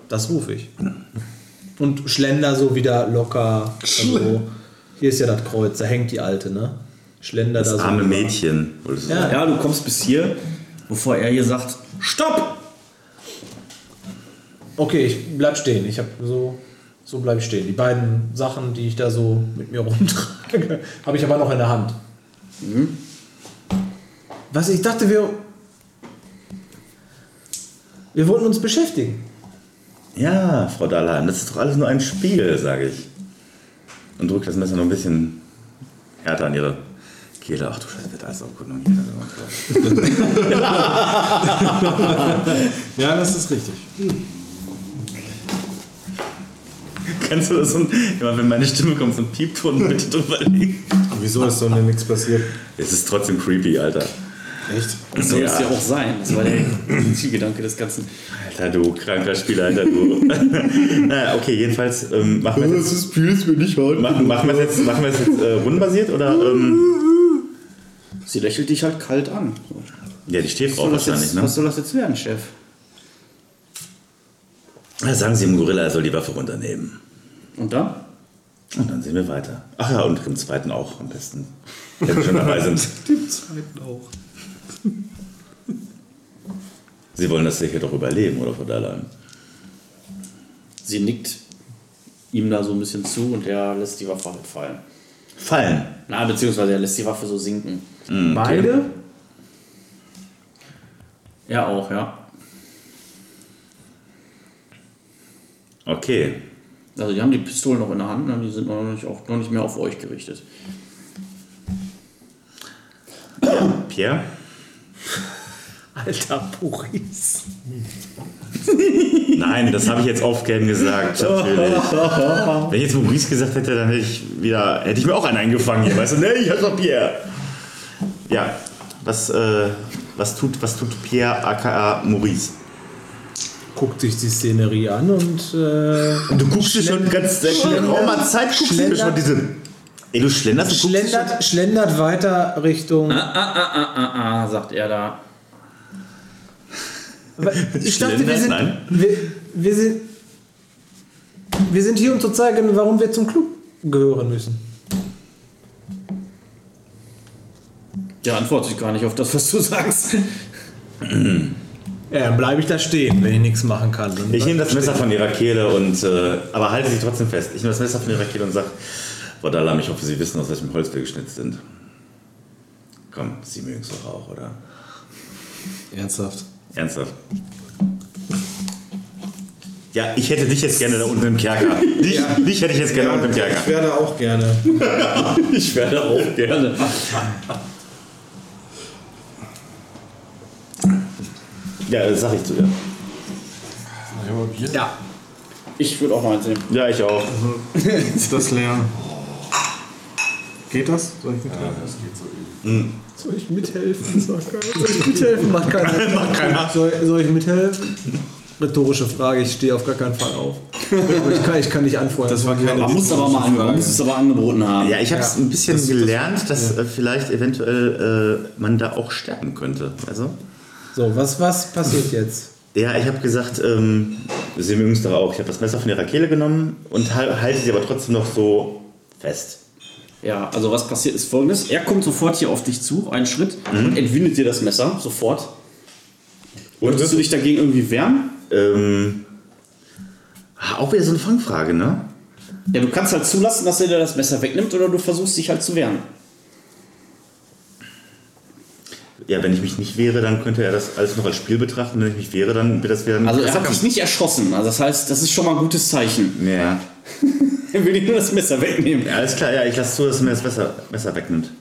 Das rufe ich. Und schlender so wieder locker. Also, hier ist ja das Kreuz, da hängt die alte, ne? Schlender Das da so. arme rüber. Mädchen. Ja. sagen. Ja, du kommst bis hier, bevor er hier sagt, Stopp! Okay, ich bleib stehen. Ich habe so, so bleib ich stehen. Die beiden Sachen, die ich da so mit mir rumtrage, habe ich aber noch in der Hand. Was ich dachte, wir wir wollten uns beschäftigen. Ja, Frau Dahlheim, das ist doch alles nur ein Spiel, sage ich. Und drückt das Messer noch ein bisschen härter an ihre Kehle. Ach du Scheiße, wird alles aufgenommen. Ja, das ist richtig. Kannst du das so, ein, immer wenn meine Stimme kommt, so ein Piepton bitte drüber legen? Wieso ist so denn nichts passiert? Es ist trotzdem creepy, Alter. Echt? Das soll es Ja. ja auch sein. Das war der Zielgedanke des Ganzen. Alter, du kranker Spieler, Alter, du. naja, okay, jedenfalls ähm, machen wir es jetzt, Spiel ist mir nicht heute. machen, machen wir es jetzt, machen wir jetzt äh, rundenbasiert oder? Ähm, Sie lächelt dich halt kalt an. Ja, die steht das wahrscheinlich, jetzt, ne? was soll das jetzt werden, Chef? Ja, sagen Sie dem Gorilla, er soll die Waffe runternehmen. Und dann? Und dann sehen wir weiter. Ach ja, und im zweiten auch am besten. Wenn wir schon dabei sind. Dem zweiten auch. Sie wollen das sicher doch überleben, oder Frau Dahlheim? Sie nickt ihm da so ein bisschen zu und er lässt die Waffe halt fallen. Fallen. Na, beziehungsweise er lässt die Waffe so sinken. Beide? Er auch, ja. Okay. Also die haben die Pistolen noch in der Hand, ne? die sind noch nicht, auf, noch nicht mehr auf euch gerichtet. Pierre? Alter Puris. Nein, das habe ich jetzt off-cam gesagt, natürlich. Wenn ich jetzt Maurice gesagt hätte, dann hätte ich wieder, hätte ich mir auch einen eingefangen hier, weißt du? Nee, ich heiße doch Pierre. Ja, was, äh, was, tut, was tut Pierre aka Maurice? Guckt sich die Szenerie an und äh, Du guckst dir schon ganz schnell. Oh, mal Zeit, guckst du dir schon diese. Ey, du schlenderst schon. schlendert, schlendert weiter Richtung. Ah, ah, ah, ah, ah, sagt er da. Ich dachte, wir sind, Nein. wir, wir sind. Wir sind hier, um zu zeigen, warum wir zum Club gehören müssen. Der antwortet gar nicht auf das, was du sagst. Ja, dann bleibe ich da stehen, wenn ich nichts machen kann. Dann Ich nehme das Messer von ihrer Kehle und, äh, aber halte sie trotzdem fest. Ich nehme das Messer von ihrer Kehle und sage, Frau Dalam, ich hoffe, Sie wissen, aus welchem Holz wir geschnitzt sind. Komm, Sie mögen es doch auch, oder? Ernsthaft. Ernsthaft? Ja, ich hätte dich jetzt gerne da unten im Kerker. Dich, dich hätte ich jetzt gerne unten im ich Kerker. werde auch gerne. Ich werde auch gerne. Ja, das sag ich zu ihr. Ja. Ich würde auch noch eins nehmen. Ja, ich auch. Ist das leer? Geht das? Soll ich mithelfen? Soll ich mithelfen? Soll ich mithelfen? Macht keiner. Macht keiner. Soll, soll ich mithelfen? Rhetorische Frage, ich stehe auf gar keinen Fall auf. Ich kann, ich kann nicht antworten. Das war keine Man muss aber mal ange- man muss es aber angeboten haben. Ja, ich habe es Ja, ein bisschen gelernt, dass äh, vielleicht eventuell äh, man da auch sterben könnte. Also, So, was, was passiert jetzt? ja, ich habe gesagt, ähm, Sie mögen es doch auch. Ich habe das Messer von ihrer Kehle genommen und hal- halte sie aber trotzdem noch so fest. Ja, also was passiert ist folgendes. Er kommt sofort hier auf dich zu, einen Schritt, und entwindet dir das Messer, sofort. Wolltest du dich dagegen irgendwie wehren? Ähm, ah, auch wieder so eine Fangfrage, ne? Ja, du kannst halt zulassen, dass er dir das Messer wegnimmt oder du versuchst dich halt zu wehren. Ja, wenn ich mich nicht wehre, dann könnte er das alles noch als Spiel betrachten. Wenn ich mich wehre, dann wird das wieder ein Also er hat dich nicht erschossen. Also das heißt, das ist schon mal ein gutes Zeichen. Ja. Er will dir nur das Messer wegnehmen. ja, alles klar. Ja, ich lasse zu, dass er mir das Messer, Messer wegnimmt.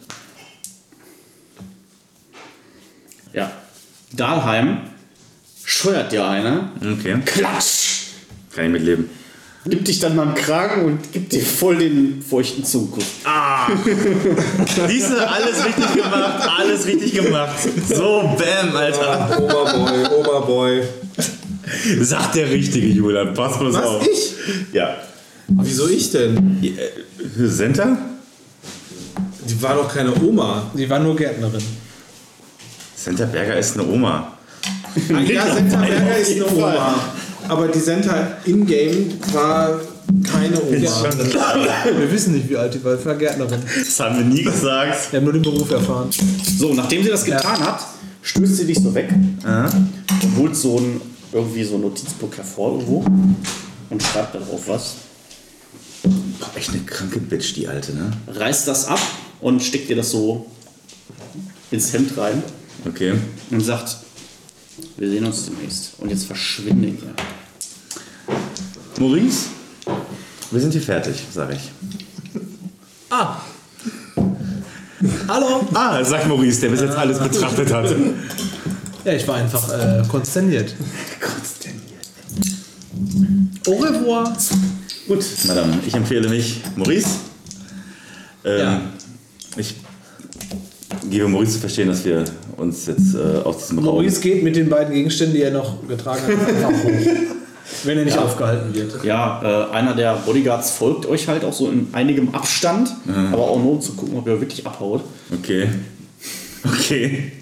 Ja. Dahlheim scheuert dir eine. Okay. Klatsch! Kann ich mitleben. Nimmt dich dann mal am Kragen und gibt dir voll den feuchten Zungenkuss. Diese, alles richtig gemacht, alles richtig gemacht. So, bam, Alter. Oberboy, Oberboy. Sagt der richtige Julian, pass bloß Was, auf. ich? Ja. Wieso ich denn? Senta? Die war doch keine Oma. Sie war nur Gärtnerin. Senta Berger ist eine Oma. Ja, Senta Berger ist eine Oma. Aber die Senta in-game war keine Oma. Wir wissen nicht, wie alt die war. War Gärtnerin. Das haben wir nie gesagt. Wir haben nur den Beruf erfahren. So, nachdem sie das getan hat, stößt sie dich so weg und holt so ein, irgendwie so ein Notizbuch hervor irgendwo und schreibt darauf was. Boah, echt eine kranke Bitch, die alte, ne? Reißt das ab und steckt dir das so ins Hemd rein Okay. und sagt, wir sehen uns demnächst. Und jetzt verschwinde ihr. Maurice, wir sind hier fertig, sag ich. Ah! Hallo! Ah, sagt Maurice, der bis jetzt alles betrachtet hat. Ja, ich war einfach äh, konsterniert. Au revoir! Gut, Madame, ich empfehle mich Maurice. Ähm, Ja. Ich gebe Maurice zu verstehen, dass wir uns jetzt äh, aus diesem Raum... Maurice geht mit den beiden Gegenständen, die er noch getragen hat, einfach hoch. Wenn er nicht aufgehalten wird. Ja, äh, einer der Bodyguards folgt euch halt auch so in einigem Abstand, aber auch nur um zu gucken, ob ihr wirklich abhaut. Okay. Okay.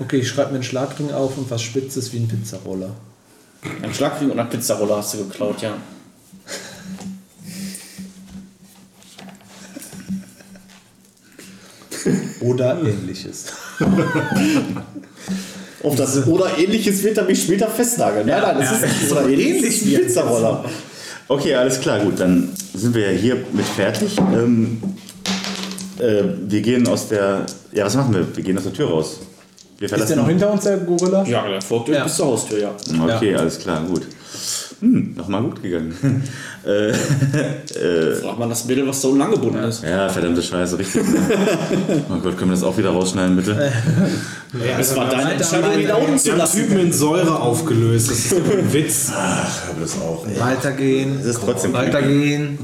Okay, ich schreibe mir einen Schlagring auf und was Spitzes wie ein Pizzaroller. Ein Schlagring und ein Pizzaroller hast du geklaut, ja. Oder ähnliches. Auf das oder ähnliches wird er mich später festnageln. Nein, nein, das ist nicht oder ähnlich wie ein Pizzaroller. Okay, alles klar, gut. Dann sind wir ja hier mit fertig. Ähm, äh, wir gehen aus der... Ja, was machen wir? Wir gehen aus der Tür raus. Wir Ist der verlassen... noch hinter uns, der Gorilla? Ja, der folgt Ja. bis zur Haustür, ja. Okay, alles klar, gut. Hm, nochmal gut gegangen. äh, Fragt man das Mädel, was da unten angebunden ist. ja, verdammte Scheiße, richtig. oh Gott, können wir das auch wieder rausschneiden, bitte? Es war deine Entscheidung, ihn unten zu lassen. Typen in Säure aufgelöst. Das ist doch ein Witz. Ach, aber das auch. ey. Weitergehen. Das ist trotzdem Weitergehen.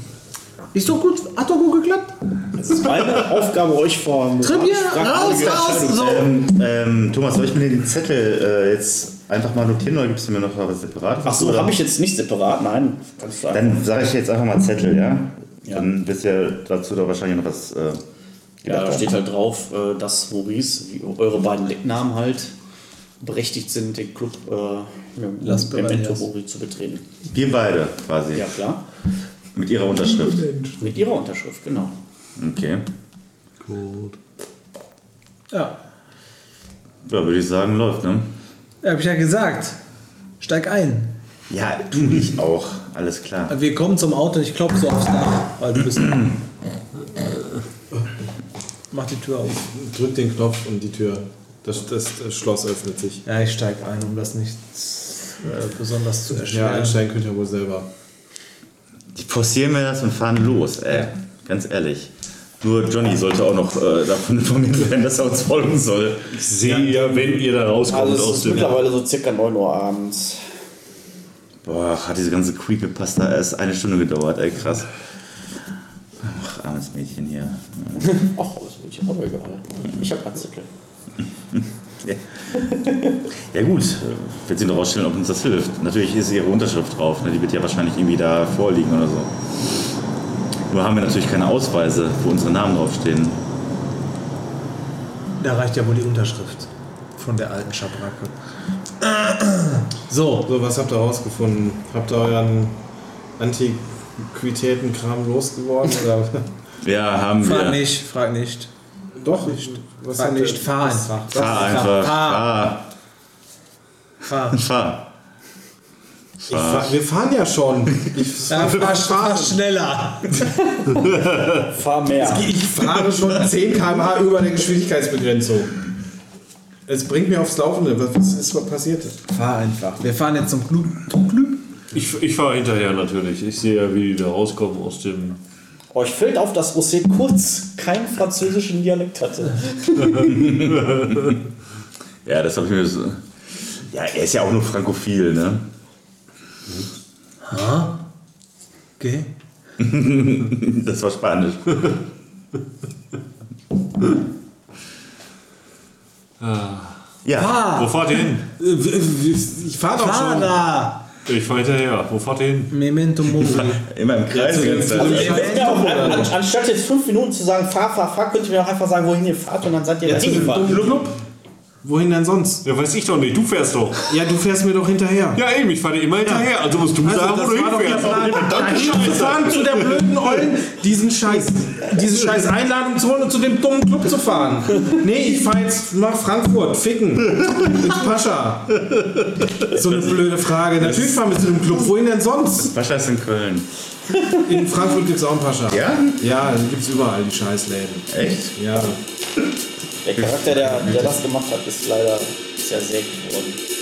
Ist doch gut. Hat doch gut geklappt. Es ist meine Aufgabe, euch vor Tribbier, raus, raus. So. Ähm, ähm, Thomas, soll ich mir den Zettel äh, jetzt einfach mal notieren oder gibst du mir noch was separat? Ach so, habe ich jetzt nicht separat, nein. Dann sage ich jetzt einfach mal Zettel, ja? Ja. Dann wirst du ja dazu doch wahrscheinlich noch was. Äh, Ja, da steht halt drauf, äh, dass Maurice, wie eure beiden Decknamen halt, berechtigt sind, den Club äh, Las Memento. Mori zu betreten. Wir beide quasi. Ja, klar. Mit ihrer Unterschrift. Mit ihrer Unterschrift, genau. Okay. Ja. Ja, würde ich sagen, läuft, ne? Ja, hab ich ja gesagt. Steig ein. Ja, tu ich auch. Alles klar. Wir kommen zum Auto, ich klopfe so aufs Dach, weil du bist. Mach die Tür auf. Drück den Knopf und die Tür. Das, das, das Schloss öffnet sich. Ja, ich steig ein, um das nicht äh, besonders zu Ja, erschweren. einsteigen könnt ihr wohl selber. Die forcieren mir das und fahren los, ey. Ganz ehrlich. Nur Johnny sollte auch noch äh, davon informiert werden, dass er uns folgen soll. Ich sehe ja, wenn ihr da rauskommt Also es aus ist dem. mittlerweile so circa 9 Uhr abends. Boah, hat diese ganze Creepypasta erst eine Stunde gedauert, ey, krass. Ach, armes Mädchen hier. Ach, wird ja aber egal. Ich hab einen Zettel. Ja. ja gut, wird sie noch rausstellen, ob uns das hilft. Natürlich ist ihre Unterschrift drauf, ne? die wird ja wahrscheinlich irgendwie da vorliegen oder so. Nur haben wir natürlich keine Ausweise, wo unsere Namen draufstehen. Da reicht ja wohl die Unterschrift von der alten Schabracke. So, So, was habt ihr rausgefunden? Habt ihr euren Antiquitätenkram losgeworden? Oder? Ja, haben frag wir. nicht, frag nicht. Doch, nicht. Was Frag nicht, fahr einfach. Fahr einfach, fahr, Fahr. fahr. Ich fahr, wir fahren ja schon. Ich, Ja, fahr, fahr schneller. Fahr mehr. ich fahre schon 10 km/h über der Geschwindigkeitsbegrenzung. Es bringt mir aufs Laufende. Was, was ist passiert? Fahr einfach. Wir fahren jetzt zum Club. Zum Club. Ich, ich fahre hinterher natürlich. Ich sehe ja, wie die da rauskommen aus dem. Euch fällt auf, dass Rosé kurz keinen französischen Dialekt hatte. Ja, das habe ich mir so. Ja, er ist ja auch nur frankophil, ne? Okay. Das war Spanisch. Ja, Fahr. Wo fahrt ihr hin? Ich fahre doch Fahr schon. da. Ich fahre hinterher. Wo fahrt ihr hin? Memento mobili. immer im Kreis. an, anstatt jetzt fünf Minuten zu sagen, fahr, fahr, fahr, könnt ihr mir auch einfach sagen, wohin ihr fahrt und dann seid ihr Ja, zu dahin Wohin denn sonst? Ja, weiß ich doch nicht. Du fährst doch. Ja, du fährst mir doch hinterher. Ja, eben. Ich fahre dir immer hinterher. Also musst du sagen, wo du hinfährst. Wir fahren zu der blöden Eulen, diesen Scheiß, diese scheiß Einladung zu holen und zu dem dummen Club zu fahren. Nee, ich fahre jetzt nach Frankfurt, ficken. Ins Pascha. So eine blöde Frage. Natürlich fahren wir zu dem Club. Wohin denn sonst? Pascha ist in Köln. In Frankfurt gibt es auch einen Pascha. Ja? Ja, da gibt es überall die Scheißläden. Echt? Ja. Der Charakter, der, der das gemacht hat, ist leider sehr sehr geworden.